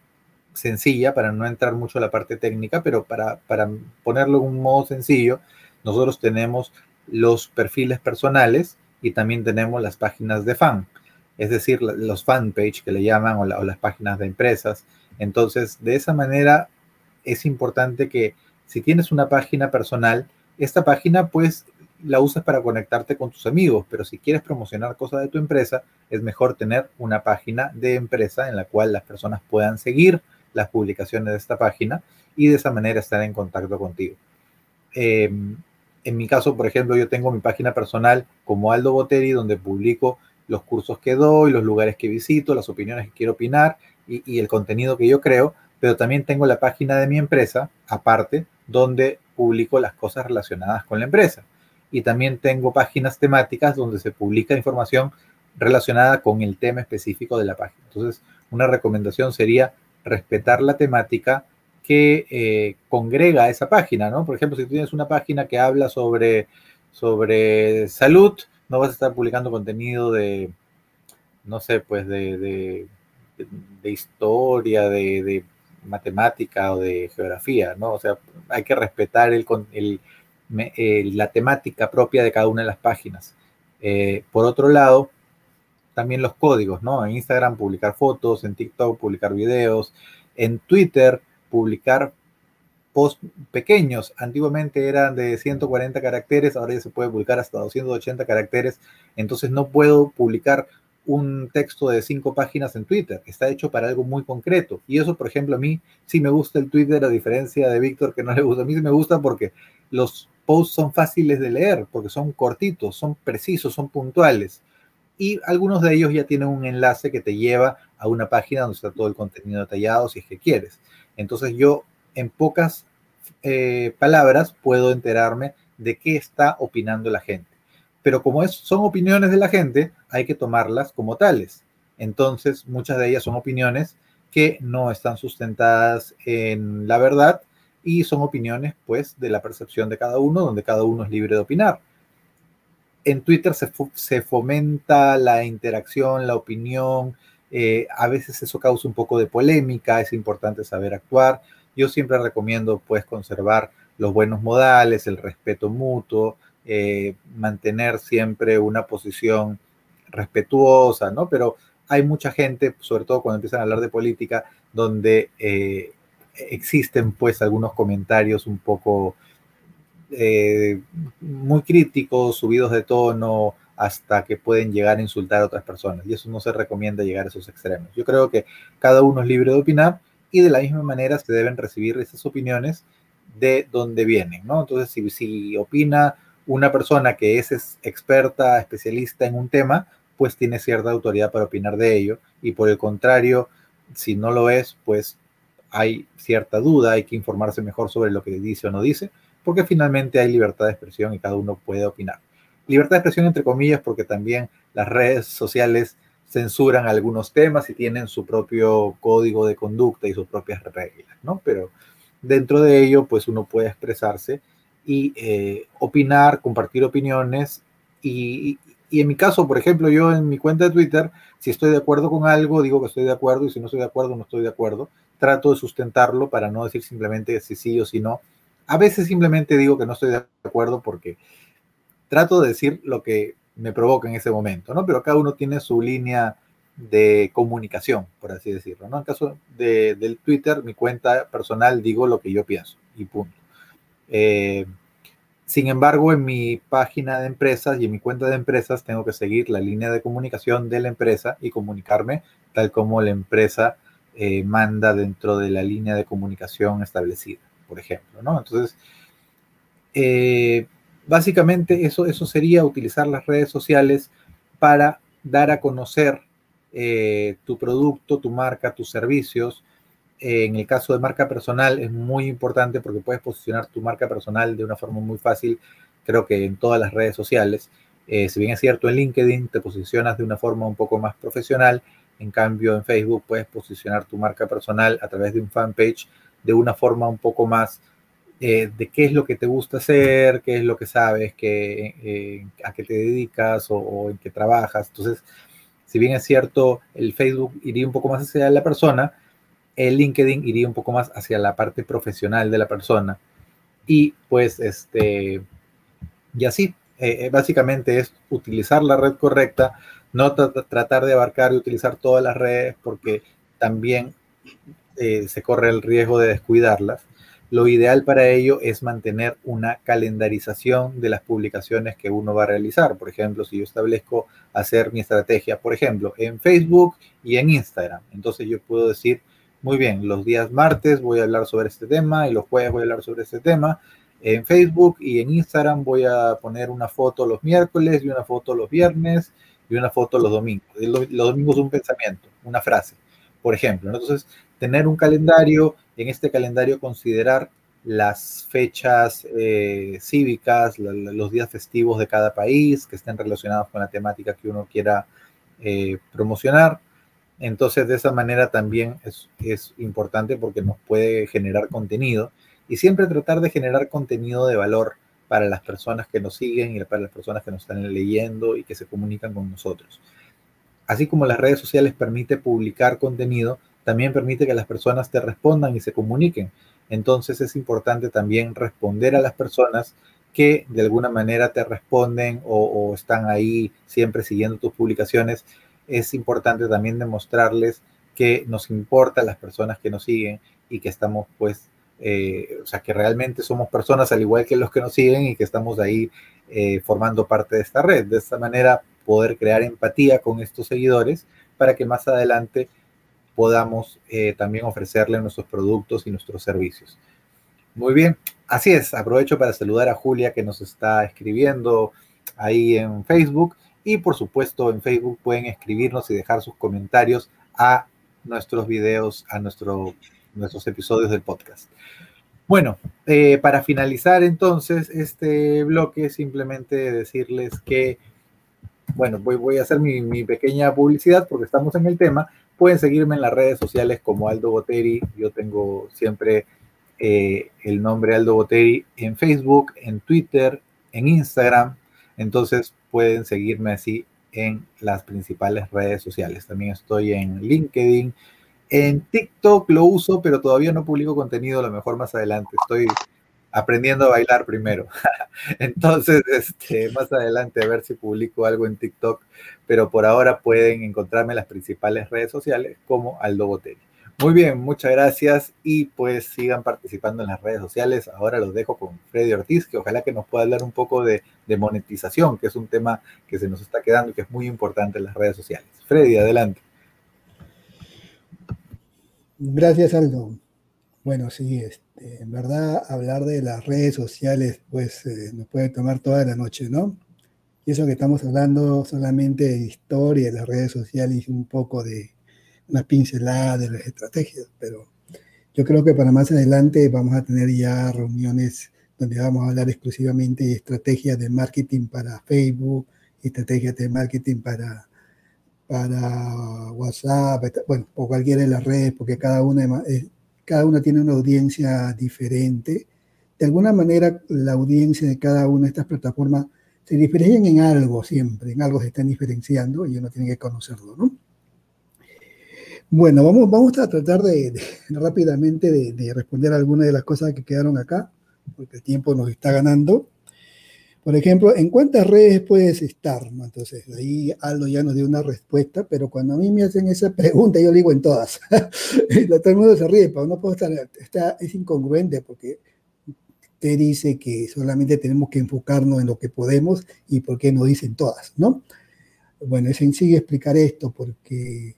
sencilla para no entrar mucho a la parte técnica, pero para, para ponerlo en un modo sencillo, nosotros tenemos los perfiles personales y también tenemos las páginas de fan, es decir, los fanpage que le llaman o, las páginas de empresas. Entonces, de esa manera es importante que si tienes una página personal, esta página pues la usas para conectarte con tus amigos, pero si quieres promocionar cosas de tu empresa, es mejor tener una página de empresa en la cual las personas puedan seguir las publicaciones de esta página y de esa manera estar en contacto contigo. Em, en mi caso, por ejemplo, yo tengo mi página personal como Aldo Boteri, donde publico los cursos que doy, los lugares que visito, las opiniones que quiero opinar y, y el contenido que yo creo, pero también tengo la página de mi empresa, aparte, donde publico las cosas relacionadas con la empresa. Y también tengo páginas temáticas donde se publica información relacionada con el tema específico de la página. Entonces, una recomendación sería respetar la temática que eh, congrega esa página, ¿no? Por ejemplo, si tú tienes una página que habla sobre, sobre salud, no vas a estar publicando contenido de, no sé, pues de, de, historia, de, matemática o de geografía, ¿no? O sea, hay que respetar el, el, la temática propia de cada una de las páginas. Eh, por otro lado, también los códigos, ¿no? En Instagram publicar fotos, en TikTok publicar videos, en Twitter publicar posts pequeños. Antiguamente eran de 140 caracteres, ahora ya se puede publicar hasta 280 caracteres. Entonces no puedo publicar un texto de cinco páginas en Twitter. Está hecho para algo muy concreto. Y eso, por ejemplo, a mí sí me gusta el Twitter, a diferencia de Víctor, que no le gusta. A mí sí me gusta porque los posts son fáciles de leer, porque son cortitos, son precisos, son puntuales. Y algunos de ellos ya tienen un enlace que te lleva a una página donde está todo el contenido detallado, si es que quieres. Entonces yo en pocas eh, palabras puedo enterarme de qué está opinando la gente. Pero como son opiniones de la gente, hay que tomarlas como tales. Entonces, muchas de ellas son opiniones que no están sustentadas en la verdad y son opiniones, pues, de la percepción de cada uno, donde cada uno es libre de opinar. En Twitter se fomenta la interacción, la opinión, eh, a veces eso causa un poco de polémica, es importante saber actuar. Yo siempre recomiendo pues conservar los buenos modales, el respeto mutuo, eh, mantener siempre una posición respetuosa, ¿no? Pero hay mucha gente, sobre todo cuando empiezan a hablar de política, donde eh, existen pues algunos comentarios un poco muy críticos, subidos de tono, hasta que pueden llegar a insultar a otras personas. Y eso no se recomienda llegar a esos extremos. Yo creo que cada uno es libre de opinar y de la misma manera se deben recibir esas opiniones de donde vienen, ¿no? Entonces, si, si opina una persona que es experta, especialista en un tema, pues tiene cierta autoridad para opinar de ello. Y por el contrario, si no lo es, pues hay cierta duda, hay que informarse mejor sobre lo que dice o no dice, porque finalmente hay libertad de expresión y cada uno puede opinar libertad de expresión entre comillas, porque también las redes sociales censuran algunos temas y tienen su propio código de conducta y sus propias reglas, ¿no? Pero dentro de ello, pues uno puede expresarse y eh, opinar, compartir opiniones y, y, en mi caso, por ejemplo, yo en mi cuenta de Twitter, si estoy de acuerdo con algo, digo que estoy de acuerdo y si no estoy de acuerdo, no estoy de acuerdo. Trato de sustentarlo para no decir simplemente si sí o si no. A veces simplemente digo que no estoy de acuerdo porque trato de decir lo que me provoca en ese momento, ¿no? Pero cada uno tiene su línea de comunicación, por así decirlo, ¿no? En caso de, del Twitter, mi cuenta personal digo lo que yo pienso y punto. Eh, sin embargo, en mi página de empresas y en mi cuenta de empresas tengo que seguir la línea de comunicación de la empresa y comunicarme tal como la empresa eh, manda dentro de la línea de comunicación establecida, por ejemplo, ¿no? Entonces, eh, básicamente eso, eso sería utilizar las redes sociales para dar a conocer eh, tu producto, tu marca, tus servicios. Eh, en el caso de marca personal es muy importante porque puedes posicionar tu marca personal de una forma muy fácil, creo que en todas las redes sociales. Eh, si bien es cierto, en LinkedIn te posicionas de una forma un poco más profesional, en cambio en Facebook puedes posicionar tu marca personal a través de un fanpage de una forma un poco más eh, de qué es lo que te gusta hacer, qué es lo que sabes, qué, eh, a qué te dedicas o, en qué trabajas. Entonces, si bien es cierto, el Facebook iría un poco más hacia la persona, el LinkedIn iría un poco más hacia la parte profesional de la persona. Y pues, este, y así, eh, básicamente es utilizar la red correcta, no tratar de abarcar y utilizar todas las redes porque también se corre el riesgo de descuidarlas lo ideal para ello es mantener una calendarización de las publicaciones que uno va a realizar. Por ejemplo, si yo establezco hacer mi estrategia, por ejemplo, en Facebook y en Instagram, entonces yo puedo decir, muy bien, los días martes voy a hablar sobre este tema y los jueves voy a hablar sobre este tema. En Facebook y en Instagram voy a poner una foto los miércoles y una foto los viernes y una foto los domingos. Los domingos un pensamiento, una frase, por ejemplo. Entonces, tener un calendario, en este calendario considerar las fechas eh, cívicas, los días festivos de cada país que estén relacionados con la temática que uno quiera eh, promocionar. Entonces, de esa manera también es, es importante porque nos puede generar contenido y siempre tratar de generar contenido de valor para las personas que nos siguen y para las personas que nos están leyendo y que se comunican con nosotros. Así como las redes sociales permite publicar contenido, también permite que las personas te respondan y se comuniquen. Entonces es importante también responder a las personas que de alguna manera te responden o, están ahí siempre siguiendo tus publicaciones. Es importante también demostrarles que nos importa las personas que nos siguen y que estamos pues, eh, o sea, que realmente somos personas al igual que los que nos siguen y que estamos ahí eh, formando parte de esta red. De esta manera poder crear empatía con estos seguidores para que más adelante podamos eh, también ofrecerle nuestros productos y nuestros servicios. Muy bien, así es. Aprovecho para saludar a Julia que nos está escribiendo ahí en Facebook y por supuesto en Facebook pueden escribirnos y dejar sus comentarios a nuestros videos, a nuestro, nuestros episodios del podcast. Bueno, eh, para finalizar entonces este bloque, simplemente decirles que, bueno, voy, voy a hacer mi, mi pequeña publicidad porque estamos en el tema, Pueden seguirme en las redes sociales como Aldo Boteri. Yo tengo siempre eh, el nombre Aldo Boteri en Facebook, en Twitter, en Instagram. Entonces pueden seguirme así en las principales redes sociales. También estoy en LinkedIn. En TikTok lo uso, pero todavía no publico contenido, a lo mejor más adelante. Estoy aprendiendo a bailar primero. Entonces, este, más adelante a ver si publico algo en TikTok, pero por ahora pueden encontrarme en las principales redes sociales como Aldo Botelli. Muy bien, muchas gracias y pues sigan participando en las redes sociales. Ahora los dejo con Freddy Ortiz, que ojalá que nos pueda hablar un poco de, de monetización, que es un tema que se nos está quedando y que es muy importante en las redes sociales. Freddy, adelante. Gracias, Aldo. Bueno, sí, este, en verdad hablar de las redes sociales pues eh, nos puede tomar toda la noche, ¿no? Y eso que estamos hablando solamente de historia de las redes sociales y un poco de una pincelada de las estrategias, pero yo creo que para más adelante vamos a tener ya reuniones donde vamos a hablar exclusivamente de estrategias de marketing para Facebook, estrategias de marketing para, para WhatsApp, bueno, o cualquiera de las redes, porque cada una es, cada una tiene una audiencia diferente. De alguna manera, la audiencia de cada una de estas plataformas se diferencian en algo siempre, en algo se están diferenciando y uno tiene que conocerlo, ¿no? Bueno, vamos, vamos a tratar de, rápidamente de, de, responder algunas de las cosas que quedaron acá, porque el tiempo nos está ganando. Por ejemplo, ¿en cuántas redes puedes estar? Entonces, ahí Aldo ya nos dio una respuesta, pero cuando a mí me hacen esa pregunta, yo digo en todas. Todo el mundo se ríe, pero no puedo estar, está, es incongruente porque te dice que solamente tenemos que enfocarnos en lo que podemos y por qué no dicen todas, ¿no? Bueno, es sencillo explicar esto porque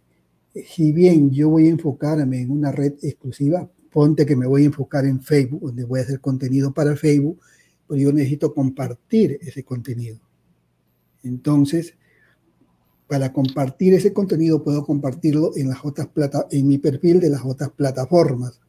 si bien yo voy a enfocarme en una red exclusiva, ponte que me voy a enfocar en Facebook, donde voy a hacer contenido para Facebook, pues yo necesito compartir ese contenido. Entonces, para compartir ese contenido puedo compartirlo en las otras plata en mi perfil de las otras plataformas.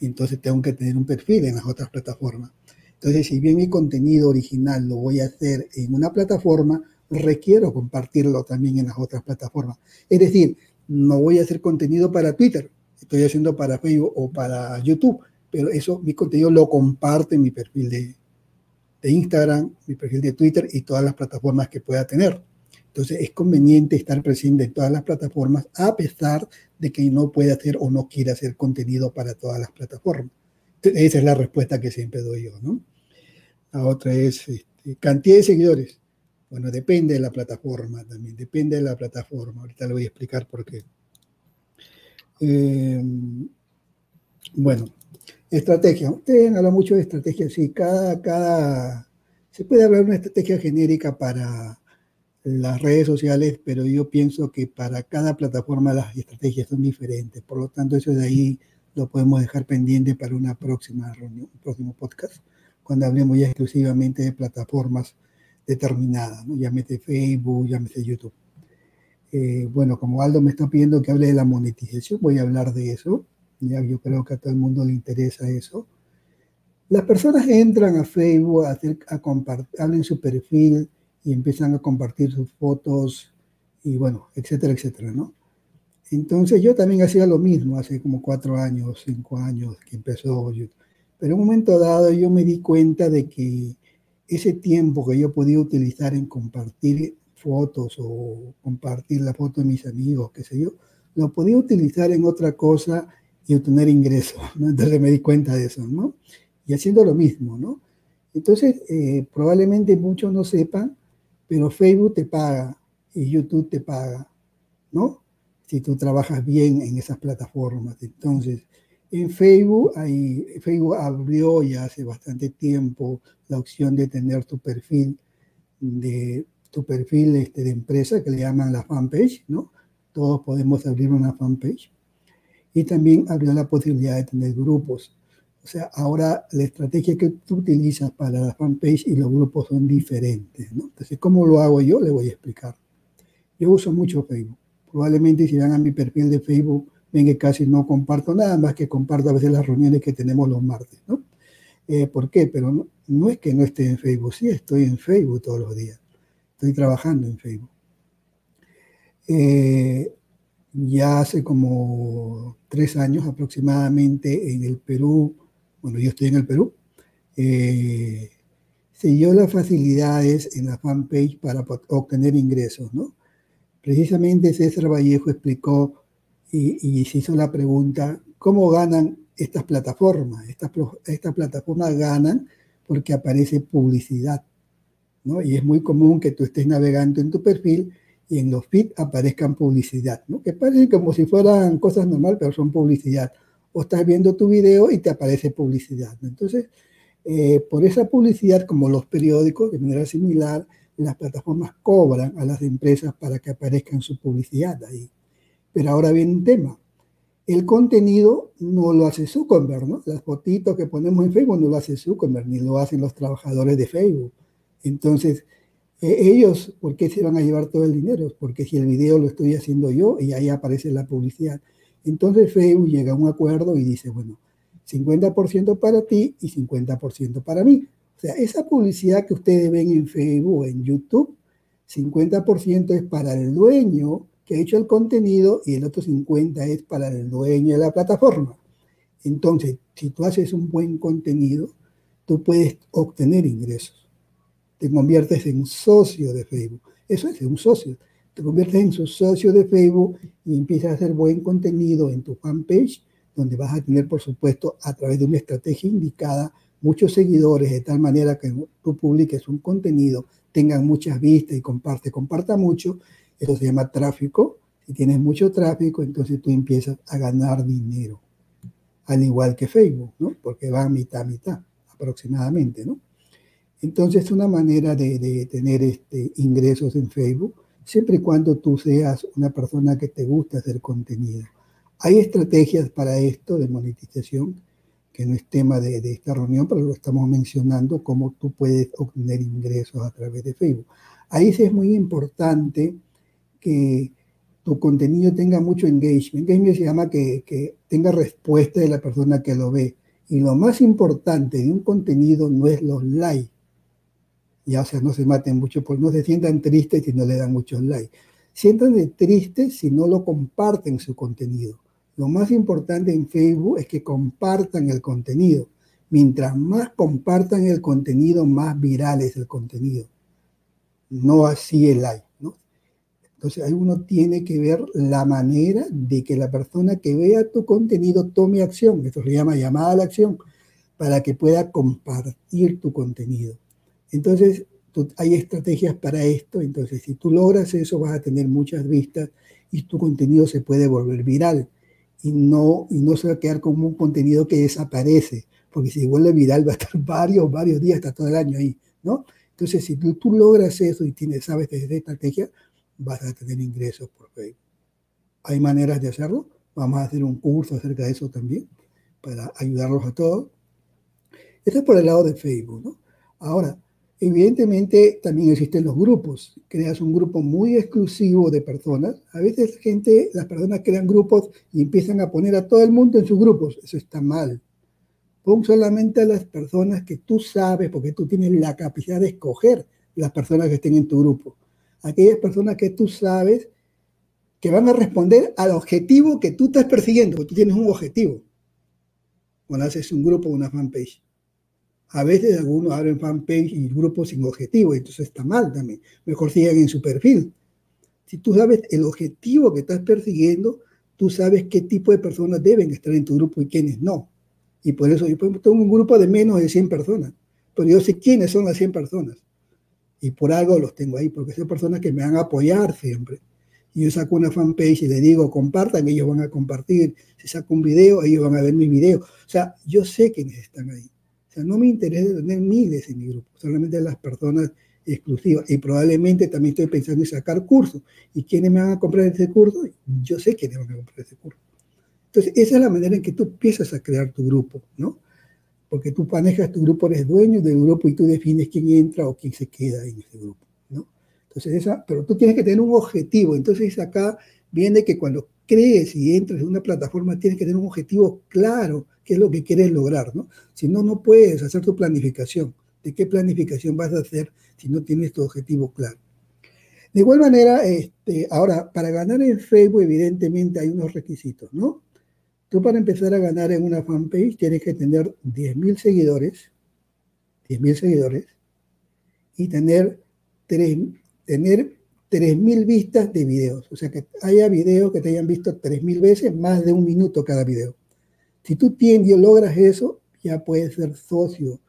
Entonces tengo que tener un perfil en las otras plataformas. Entonces, si bien mi contenido original lo voy a hacer en una plataforma, requiero compartirlo también en las otras plataformas. Es decir, no voy a hacer contenido para Twitter, estoy haciendo para Facebook o para YouTube, pero eso, mi contenido lo comparto en mi perfil de, de Instagram, mi perfil de Twitter y todas las plataformas que pueda tener. Entonces es conveniente estar presente en todas las plataformas a pesar de que no puede hacer o no quiere hacer contenido para todas las plataformas. Esa es la respuesta que siempre doy yo, ¿no? La otra es este, cantidad de seguidores. Bueno, depende de la plataforma también, depende de la plataforma. Ahorita le voy a explicar por qué. Eh, bueno, Estrategia. Ustedes hablan mucho de estrategia, sí. Cada, cada, se puede hablar de una estrategia genérica para las redes sociales, pero yo pienso que para cada plataforma las estrategias son diferentes. Por lo tanto, eso de ahí lo podemos dejar pendiente para una próxima reunión, un próximo podcast, cuando hablemos ya exclusivamente de plataformas determinadas, ¿no? llámese Facebook, llámese YouTube. Eh, bueno, como Aldo me está pidiendo que hable de la monetización, voy a hablar de eso. Ya yo creo que a todo el mundo le interesa eso. Las personas entran a Facebook a, hacer, a compartir, abren su perfil y empiezan a compartir sus fotos y bueno, etcétera, etcétera, ¿no? Entonces yo también hacía lo mismo hace como cuatro años, cinco años que empezó YouTube. Pero en un momento dado yo me di cuenta de que ese tiempo que yo podía utilizar en compartir fotos o compartir la foto de mis amigos, qué sé yo, lo podía utilizar en otra cosa y obtener ingresos, ¿no? Entonces me di cuenta de eso, ¿no? Y haciendo lo mismo, ¿no? Entonces, eh, probablemente muchos no sepan, pero Facebook te paga y YouTube te paga, ¿no? Si tú trabajas bien en esas plataformas. Entonces, en Facebook, hay, Facebook abrió ya hace bastante tiempo la opción de tener tu perfil de tu perfil este, de empresa que le llaman la fanpage, ¿no? Todos podemos abrir una fanpage. Y también abrió la posibilidad de tener grupos. O sea, ahora la estrategia que tú utilizas para la fanpage y los grupos son diferentes, ¿no? Entonces, ¿cómo lo hago yo? Le voy a explicar. Yo uso mucho Facebook. Probablemente si van a mi perfil de Facebook, ven que casi no comparto nada más que comparto a veces las reuniones que tenemos los martes, ¿no? Eh, ¿Por qué? Pero no, no es que no esté en Facebook, sí estoy en Facebook todos los días estoy trabajando en Facebook. Eh, ya hace como tres años aproximadamente en el Perú, bueno, yo estoy en el Perú, eh, dio las facilidades en la fanpage para obtener ingresos, ¿no? Precisamente César Vallejo explicó y, se hizo la pregunta, ¿cómo ganan estas plataformas? Estas, estas plataformas ganan porque aparece publicidad. Y es muy común que tú estés navegando en tu perfil y en los feeds aparezcan publicidad, ¿no? Que parece como si fueran cosas normales, pero son publicidad. O estás viendo tu video y te aparece publicidad. Entonces, eh, por esa publicidad, como los periódicos, de manera similar, las plataformas cobran a las empresas para que aparezcan su publicidad ahí. Pero ahora viene un tema. El contenido no lo hace Zuckerberg, ¿no? Las fotitos que ponemos en Facebook no lo hace Zuckerberg, ni lo hacen los trabajadores de Facebook entonces, e, ellos, ¿por qué se van a llevar todo el dinero? Porque si el video lo estoy haciendo yo y ahí aparece la publicidad. Entonces Facebook llega a un acuerdo y dice, bueno, 50% para ti y 50% para mí. O sea, esa publicidad que ustedes ven en Facebook o en YouTube, 50% es para el dueño que ha hecho el contenido y el otro 50% es para el dueño de la plataforma. Entonces, si tú haces un buen contenido, tú puedes obtener ingresos te conviertes en socio de Facebook. Eso es un socio. Te conviertes en su socio de Facebook y empiezas a hacer buen contenido en tu fanpage, donde vas a tener, por supuesto, a través de una estrategia indicada, muchos seguidores, de tal manera que tú publiques un contenido, tengan muchas vistas y comparte, comparta mucho. Eso se llama tráfico. Si tienes mucho tráfico, entonces tú empiezas a ganar dinero. Al igual que Facebook, ¿no? Porque va mitad a mitad aproximadamente, ¿no? Entonces, es una manera de, tener este, ingresos en Facebook, siempre y cuando tú seas una persona que te gusta hacer contenido. Hay estrategias para esto de monetización, que no es tema de, esta reunión, pero lo estamos mencionando, cómo tú puedes obtener ingresos a través de Facebook. Ahí sí es muy importante que tu contenido tenga mucho engagement. Engagement se llama que, que tenga respuesta de la persona que lo ve. Y lo más importante de un contenido no es los likes, ya, o sea, no se maten mucho, pues no se sientan tristes si no le dan muchos likes. Siéntanse tristes si no lo comparten su contenido. Lo más importante en Facebook es que compartan el contenido. Mientras más compartan el contenido, más viral es el contenido. No así el like, ¿no? Entonces, ahí uno tiene que ver la manera de que la persona que vea tu contenido tome acción. Esto se llama llamada a la acción, para que pueda compartir tu contenido. Entonces, hay estrategias para esto, entonces si tú logras eso vas a tener muchas vistas y tu contenido se puede volver viral. y no, y no se va a quedar como un contenido que desaparece, porque si vuelve viral va a estar varios, varios días, hasta todo el año ahí, ¿no? Entonces, si tú, tú logras eso y tienes, sabes de esta estrategia, vas a tener ingresos por Facebook. Hay maneras de hacerlo. Vamos a hacer un curso acerca de eso también, para ayudarlos a todos. Eso es por el lado de Facebook, ¿no? Ahora, evidentemente también existen los grupos. Creas un grupo muy exclusivo de personas. A veces gente, las personas crean grupos y empiezan a poner a todo el mundo en sus grupos. Eso está mal. Pon solamente a las personas que tú sabes, porque tú tienes la capacidad de escoger las personas que estén en tu grupo. Aquellas personas que tú sabes que van a responder al objetivo que tú estás persiguiendo, porque tú tienes un objetivo. Cuando haces un grupo o una fanpage. A veces algunos abren fanpage y grupos sin objetivo, entonces está mal también. Mejor sigan en su perfil. Si tú sabes el objetivo que estás persiguiendo, tú sabes qué tipo de personas deben estar en tu grupo y quiénes no. Y por eso yo tengo un grupo de menos de 100 personas, pero yo sé quiénes son las 100 personas. Y por algo los tengo ahí, porque son personas que me van a apoyar siempre. Y yo saco una fanpage y le digo, compartan, ellos van a compartir. Si saco un video, ellos van a ver mi video. O sea, yo sé quiénes están ahí no me interesa tener miles en mi grupo, solamente las personas exclusivas. Y probablemente también estoy pensando en sacar cursos. ¿Y quiénes me van a comprar ese curso? Yo sé quiénes van a comprar ese curso. Entonces, esa es la manera en que tú empiezas a crear tu grupo, ¿no? Porque tú manejas tu grupo, eres dueño del grupo y tú defines quién entra o quién se queda en ese grupo, ¿no? Entonces, esa, pero tú tienes que tener un objetivo. Entonces, acá viene que cuando crees y entras en una plataforma, tienes que tener un objetivo claro qué es lo que quieres lograr, ¿no? Si no, no puedes hacer tu planificación. ¿De qué planificación vas a hacer si no tienes tu objetivo claro? De igual manera, este, ahora, para ganar en Facebook, evidentemente hay unos requisitos, ¿no? Tú para empezar a ganar en una fanpage tienes que tener 10.000 seguidores, 10.000 seguidores, y tener, tener 3.000 vistas de videos. O sea, que haya videos que te hayan visto 3.000 veces, más de un minuto cada video. Si tú tienes, logras eso, ya puedes ser socio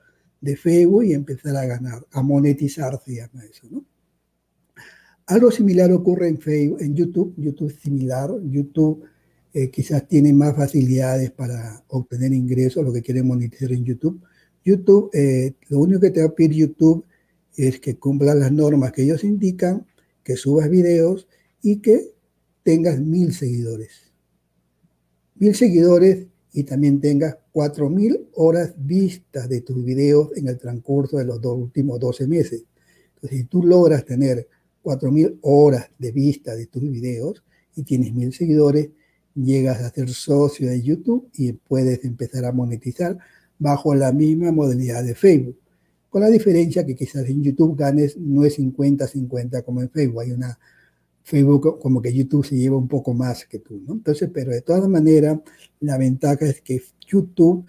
de Facebook y empezar a ganar, a monetizar, se llama eso, ¿no? Algo similar ocurre en Facebook, en YouTube. YouTube similar. YouTube eh, quizás tiene más facilidades para obtener ingresos, lo que quieren monetizar en YouTube. YouTube, eh, lo único que te va a pedir YouTube es que cumpla las normas que ellos indican, que subas videos y que tengas mil seguidores. Mil seguidores y también tengas 4.000 horas vistas de tus videos en el transcurso de los dos últimos 12 meses. Entonces, si tú logras tener 4.000 horas de vista de tus videos y tienes 1.000 seguidores, llegas a ser socio de YouTube y puedes empezar a monetizar bajo la misma modalidad de Facebook. Con la diferencia que quizás en YouTube ganes no es 50-50 como en Facebook, hay una Facebook como que YouTube se lleva un poco más que tú, ¿no? Entonces, pero de todas maneras, la ventaja es que YouTube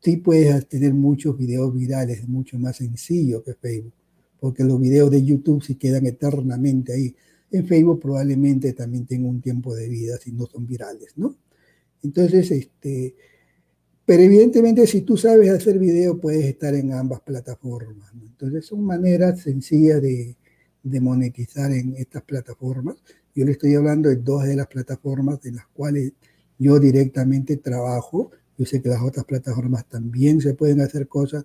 sí puedes tener muchos videos virales, es mucho más sencillo que Facebook, porque los videos de YouTube sí quedan eternamente ahí. En Facebook probablemente también tenga un tiempo de vida si no son virales, ¿no? Entonces, este, pero evidentemente si tú sabes hacer video puedes estar en ambas plataformas. Entonces son maneras sencillas de, de monetizar en estas plataformas. Yo le estoy hablando de dos de las plataformas de las cuales yo directamente trabajo. Yo sé que las otras plataformas también se pueden hacer cosas,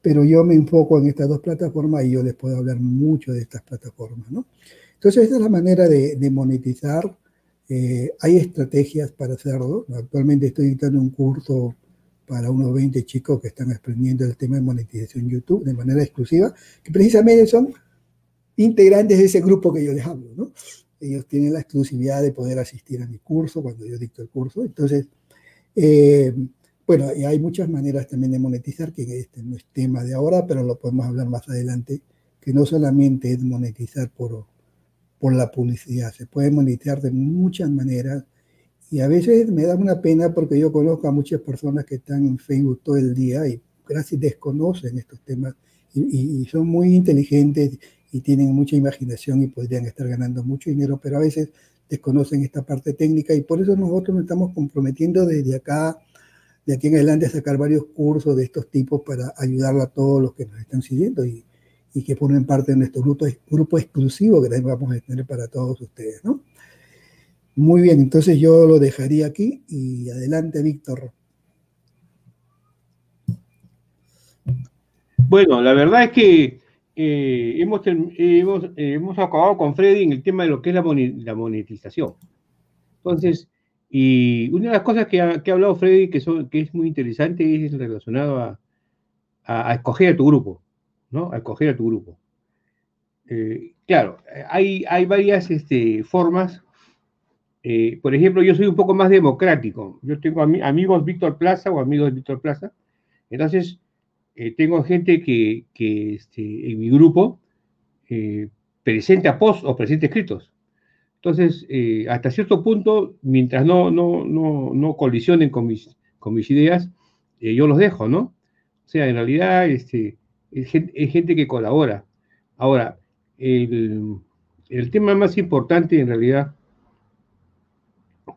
pero yo me enfoco en estas dos plataformas y yo les puedo hablar mucho de estas plataformas, ¿no? Entonces, esa es la manera de, monetizar. Eh, hay estrategias para hacerlo. Actualmente estoy dictando un curso para unos 20 chicos que están aprendiendo el tema de monetización YouTube de manera exclusiva, que precisamente son integrantes de ese grupo que yo les hablo, ¿no? Ellos tienen la exclusividad de poder asistir a mi curso cuando yo dicto el curso. Entonces, eh, bueno, y hay muchas maneras también de monetizar, que este no es tema de ahora, pero lo podemos hablar más adelante, que no solamente es monetizar por, por la publicidad, se puede monetizar de muchas maneras. Y a veces me da una pena porque yo conozco a muchas personas que están en Facebook todo el día y casi desconocen estos temas y, y son muy inteligentes y tienen mucha imaginación y podrían estar ganando mucho dinero, pero a veces desconocen esta parte técnica y por eso nosotros nos estamos comprometiendo desde acá, de aquí en adelante, a sacar varios cursos de estos tipos para ayudar a todos los que nos están siguiendo y, que formen parte de nuestro grupo, grupo exclusivo que también vamos a tener para todos ustedes, ¿no? Muy bien, entonces yo lo dejaría aquí y adelante, Víctor. Bueno, la verdad es que eh, hemos, hemos, acabado con Freddy en el tema de lo que es la, monetización. Entonces, y una de las cosas que ha, hablado Freddy que, son, que es muy interesante es relacionado a, a, escoger a tu grupo, ¿no? A escoger a tu grupo. Eh, claro, hay, hay varias este, formas. Eh, por ejemplo, yo soy un poco más democrático. Yo tengo amigos Víctor Plaza o amigos de Víctor Plaza. Entonces, eh, tengo gente que, este, en mi grupo presenta posts o presenta escritos. Entonces, hasta cierto punto, mientras no, no, no, no colisionen con mis, con mis ideas, yo los dejo, ¿no? O sea, en realidad este, es, gente, que colabora. Ahora, el, tema más importante en realidad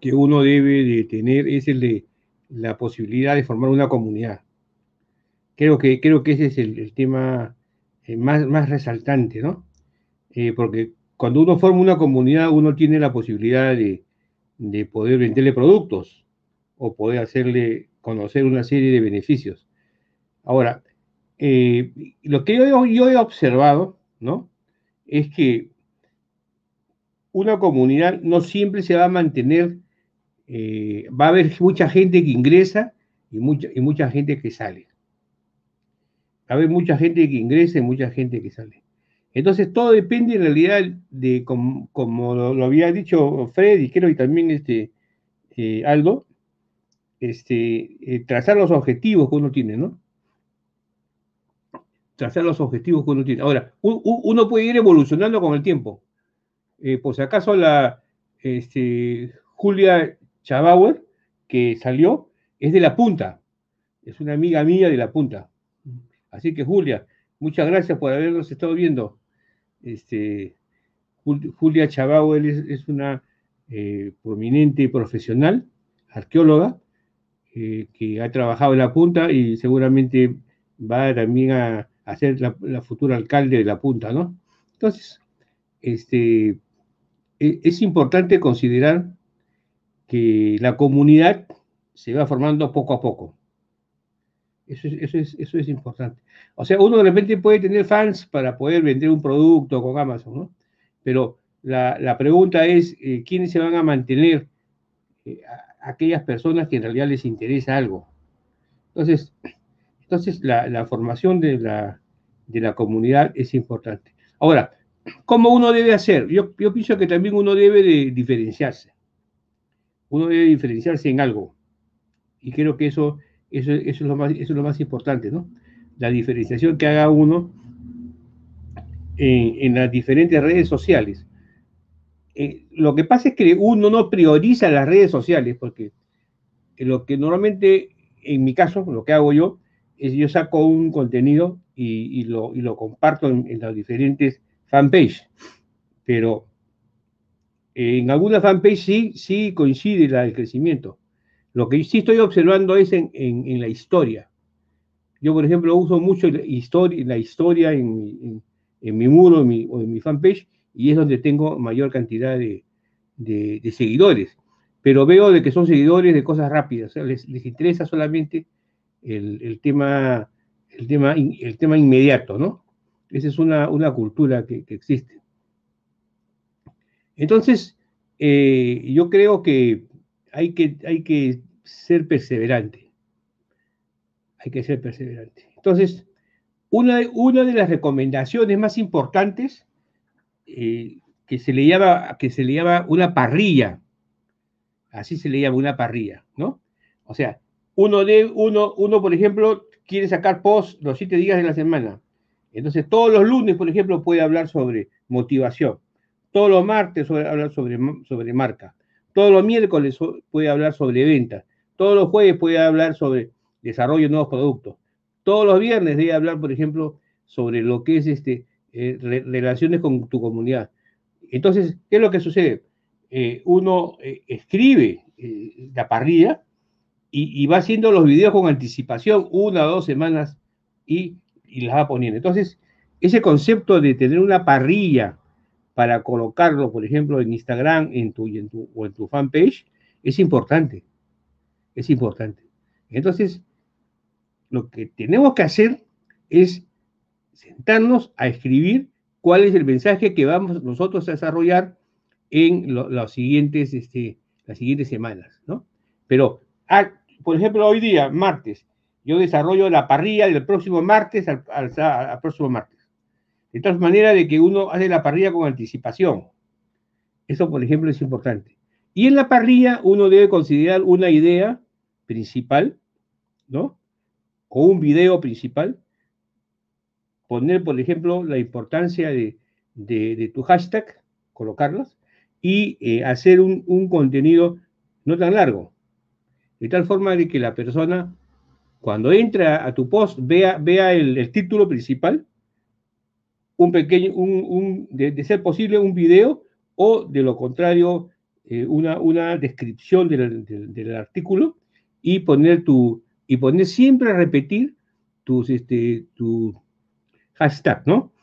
que uno debe de tener es el de la posibilidad de formar una comunidad. Creo que, creo que ese es el, tema eh, más, más resaltante, ¿no? Eh, porque cuando uno forma una comunidad, uno tiene la posibilidad de, de poder venderle productos o poder hacerle conocer una serie de beneficios. Ahora, eh, lo que yo, he observado, ¿no? Es que una comunidad no siempre se va a mantener, va a haber mucha gente que ingresa y mucha, y mucha gente que sale. Haber mucha gente que ingresa y mucha gente que sale. Entonces todo depende en realidad de, como, lo, había dicho Freddy, creo, y también este, eh, Aldo, este, trazar los objetivos que uno tiene, ¿no? trazar los objetivos que uno tiene. Ahora, uno puede ir evolucionando con el tiempo. Eh, por si acaso la este, Julia Chabauer, que salió, es de la punta. Es una amiga mía de la punta. Así que Julia, muchas gracias por habernos estado viendo. Este, Julia Chabauer es, una eh, prominente profesional, arqueóloga, eh, que ha trabajado en la punta y seguramente va también a, a ser la, futura alcalde de la punta, ¿no? Entonces, este, e, es importante considerar que la comunidad se va formando poco a poco. Eso es, eso, es, eso es, importante. O sea, uno de repente puede tener fans para poder vender un producto con Amazon, ¿no? Pero la, pregunta es, eh, ¿quiénes se van a mantener? Eh, aquellas personas que en realidad les interesa algo. Entonces, entonces, la, formación de la, de la, comunidad es importante. Ahora, ¿cómo uno debe hacer? Yo, yo pienso que también uno debe de diferenciarse. Uno debe diferenciarse en algo. Y creo que eso, eso, es, lo más, es lo más importante, ¿no? La diferenciación que haga uno en, las diferentes redes sociales. Eh, lo que pasa es que uno no prioriza las redes sociales, porque lo que normalmente, en mi caso, lo que hago yo, yo saco un contenido y, lo, comparto en, las diferentes fanpages, pero en alguna fanpage sí, sí coincide el crecimiento. Lo que sí estoy observando es en, la historia. Yo, por ejemplo, uso mucho la historia, la historia en, mi muro o en mi fanpage y es donde tengo mayor cantidad de, seguidores. Pero veo de que son seguidores de cosas rápidas, les, les interesa solamente el, tema, el, tema, el tema inmediato, ¿no? Esa es una, cultura que, existe. Entonces, eh, yo creo que hay, que hay que ser perseverante. Hay que ser perseverante. Entonces, una, una de las recomendaciones más importantes eh, que, se le llama, que se le llama una parrilla, así se le llama una parrilla, ¿no? O sea, uno, de, uno, uno, por ejemplo, quiere sacar post los siete días de la semana. Entonces, todos los lunes, por ejemplo, puede hablar sobre motivación. Todos los martes puede hablar sobre, sobre marca. Todos los miércoles puede hablar sobre ventas. Todos los jueves puede hablar sobre desarrollo de nuevos productos. Todos los viernes debe hablar, por ejemplo, sobre lo que es este, eh, relaciones con tu comunidad. Entonces, ¿qué es lo que sucede? Eh, uno eh, escribe la parrilla y, va haciendo los videos con anticipación, una o dos semanas, y, las va poniendo. Entonces, ese concepto de tener una parrilla para colocarlo, por ejemplo, en Instagram en tu, en tu, o en tu fanpage, es importante. Es importante. Entonces, lo que tenemos que hacer es sentarnos a escribir cuál es el mensaje que vamos nosotros a desarrollar en siguientes, este, las siguientes semanas, ¿no? Pero, ah, por ejemplo, hoy día, martes, yo desarrollo la parrilla del próximo martes al, al próximo martes. De tal manera de que uno hace la parrilla con anticipación. Eso, por ejemplo, es importante. Y en la parrilla uno debe considerar una idea principal, ¿no? O un video principal. Poner, por ejemplo, la importancia de, tu hashtag, colocarlas, y eh, hacer un, contenido no tan largo. De tal forma de que la persona, cuando entra a tu post, vea, vea el, título principal, un pequeño, un, de, ser posible, un video, o de lo contrario, eh, una, una, descripción del, artículo y poner tu, y poner siempre a repetir tus, este, tu hashtag, ¿no?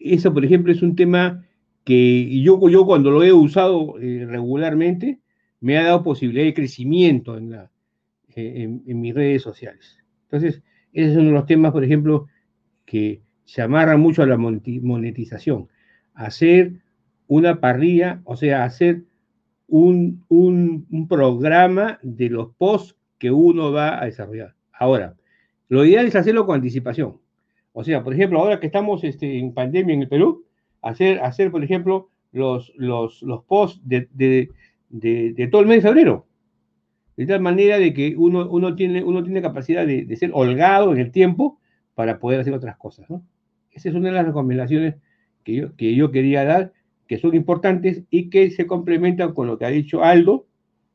Eso, por ejemplo, es un tema que yo, yo cuando lo he usado eh, regularmente, me ha dado posibilidad de crecimiento en, la, en, mis redes sociales. Entonces, ese es uno de los temas, por ejemplo, que se amarran mucho a la monetización. Hacer una parrilla, o sea, hacer un, un, programa de los posts que uno va a desarrollar. Ahora, lo ideal es hacerlo con anticipación. O sea, por ejemplo, ahora que estamos este, en pandemia en el Perú, hacer, hacer por ejemplo, los, los, los posts de, de, de, todo el mes de febrero. De tal manera de que uno, uno, tiene, uno tiene capacidad de, de, ser holgado en el tiempo para poder hacer otras cosas. ¿no? Esa es una de las recomendaciones que yo, que yo quería dar que son importantes y que se complementan con lo que ha dicho Aldo,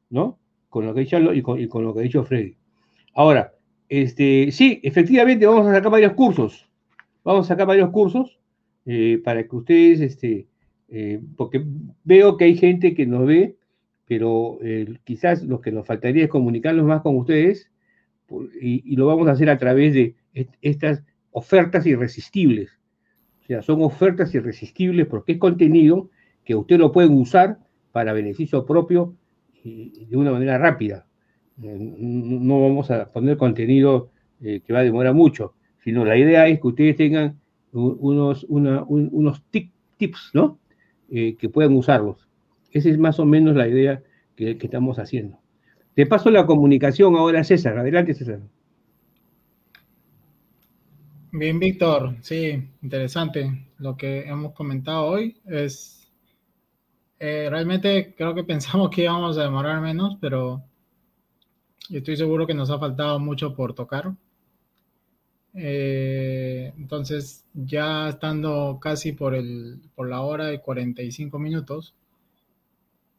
¿no? Con lo que ha dicho Aldo y con, lo que ha dicho Freddy. Ahora, este, sí, efectivamente vamos a sacar varios cursos. Vamos a sacar varios cursos eh, para que ustedes, este, eh, porque veo que hay gente que nos ve, pero eh, quizás lo que nos faltaría es comunicarnos más con ustedes y, y, lo vamos a hacer a través de estas ofertas irresistibles sea, son ofertas irresistibles porque es contenido que usted lo puede usar para beneficio propio y de una manera rápida. Eh, no vamos a poner contenido eh, que va a demorar mucho, sino la idea es que ustedes tengan unos, unos tips, ¿no? Eh, que puedan usarlos. Esa es más o menos la idea que, estamos haciendo. Te paso la comunicación ahora, César. Adelante, César. Bien, Víctor, sí, interesante lo que hemos comentado hoy. Es eh, realmente creo que pensamos que íbamos a demorar menos, pero estoy seguro que nos ha faltado mucho por tocar. Eh, entonces, ya estando casi por, el, por la hora de 45 minutos,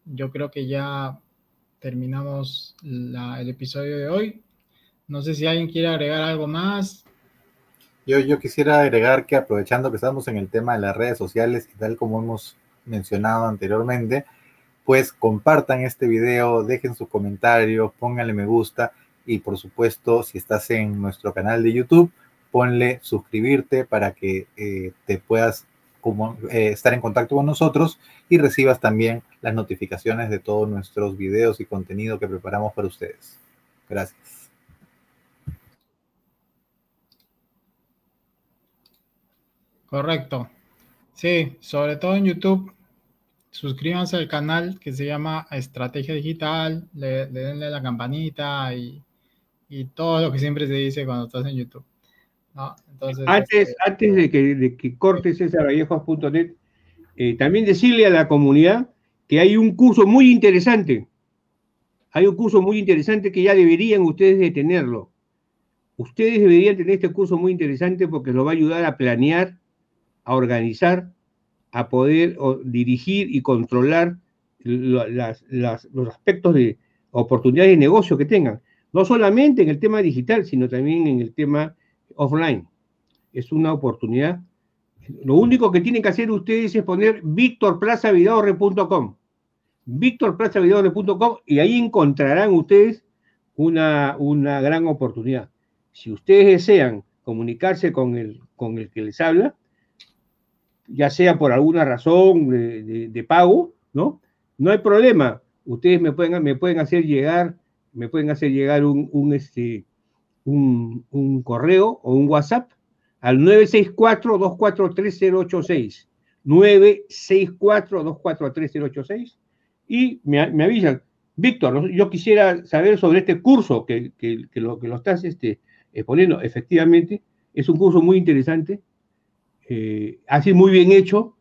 yo creo que ya terminamos el episodio de hoy. No sé si alguien quiere agregar algo más. Yo, quisiera agregar que aprovechando que estamos en el tema de las redes sociales y tal como hemos mencionado anteriormente, pues compartan este video, dejen sus comentarios, pónganle me gusta y por supuesto si estás en nuestro canal de YouTube, ponle suscribirte para que eh, te puedas eh, estar en contacto con nosotros y recibas también las notificaciones de todos nuestros videos y contenido que preparamos para ustedes. Gracias. Correcto. Sí, sobre todo en YouTube, suscríbanse al canal que se llama Estrategia Digital, le, denle la campanita y, todo lo que siempre se dice cuando estás en YouTube. antes, este, antes de que, de que cortes ese eh, también decirle a la comunidad que hay un curso muy interesante. Hay un curso muy interesante que ya deberían ustedes de tenerlo. Ustedes deberían tener este curso muy interesante porque lo va a ayudar a planear a organizar, a poder dirigir y controlar los aspectos de oportunidades de negocio que tengan, no solamente en el tema digital, sino también en el tema offline. Es una oportunidad. Lo único que tienen que hacer ustedes es poner victorplazavidore.com, victorplazavidore.com y ahí encontrarán ustedes una, una gran oportunidad. Si ustedes desean comunicarse con el, con el que les habla, ya sea por alguna razón de, pago, ¿no? No hay problema. Ustedes me pueden, me pueden hacer llegar, me pueden hacer llegar un, este, un, un correo o un WhatsApp al 964-243-086. 964-243-086 y me, avisan. Víctor, yo quisiera saber sobre este curso que, que, lo, que lo estás este, exponiendo. Efectivamente, es un curso muy interesante, eh, así muy bien hecho.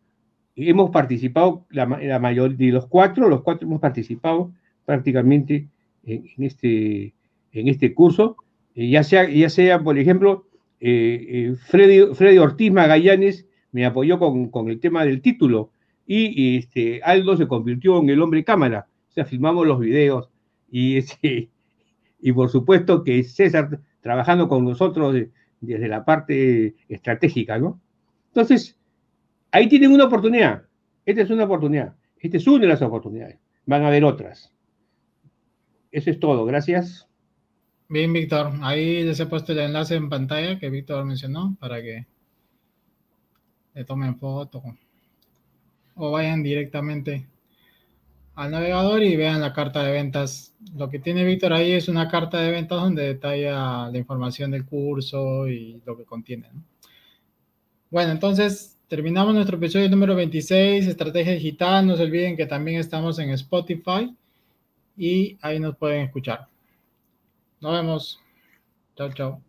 Hemos participado, la, la mayoría de los cuatro, los cuatro hemos participado prácticamente en, este, en este curso. Eh, ya, sea, ya sea, por ejemplo, eh, Freddy, Freddy, Ortiz Magallanes me apoyó con, con, el tema del título y, este, Aldo se convirtió en el hombre cámara. O sea, filmamos los videos y, este, y por supuesto que César trabajando con nosotros desde la parte estratégica, ¿no? Entonces, ahí tienen una oportunidad. Esta es una oportunidad. Esta es una de las oportunidades. Van a haber otras. Eso es todo. Gracias. Bien, Víctor. Ahí les he puesto el enlace en pantalla que Víctor mencionó para que le tomen foto o vayan directamente al navegador y vean la carta de ventas. Lo que tiene Víctor ahí es una carta de ventas donde detalla la información del curso y lo que contiene. Bueno, entonces terminamos nuestro episodio número 26, Estrategia Digital. No se olviden que también estamos en Spotify y ahí nos pueden escuchar. Nos vemos. Chao, chao.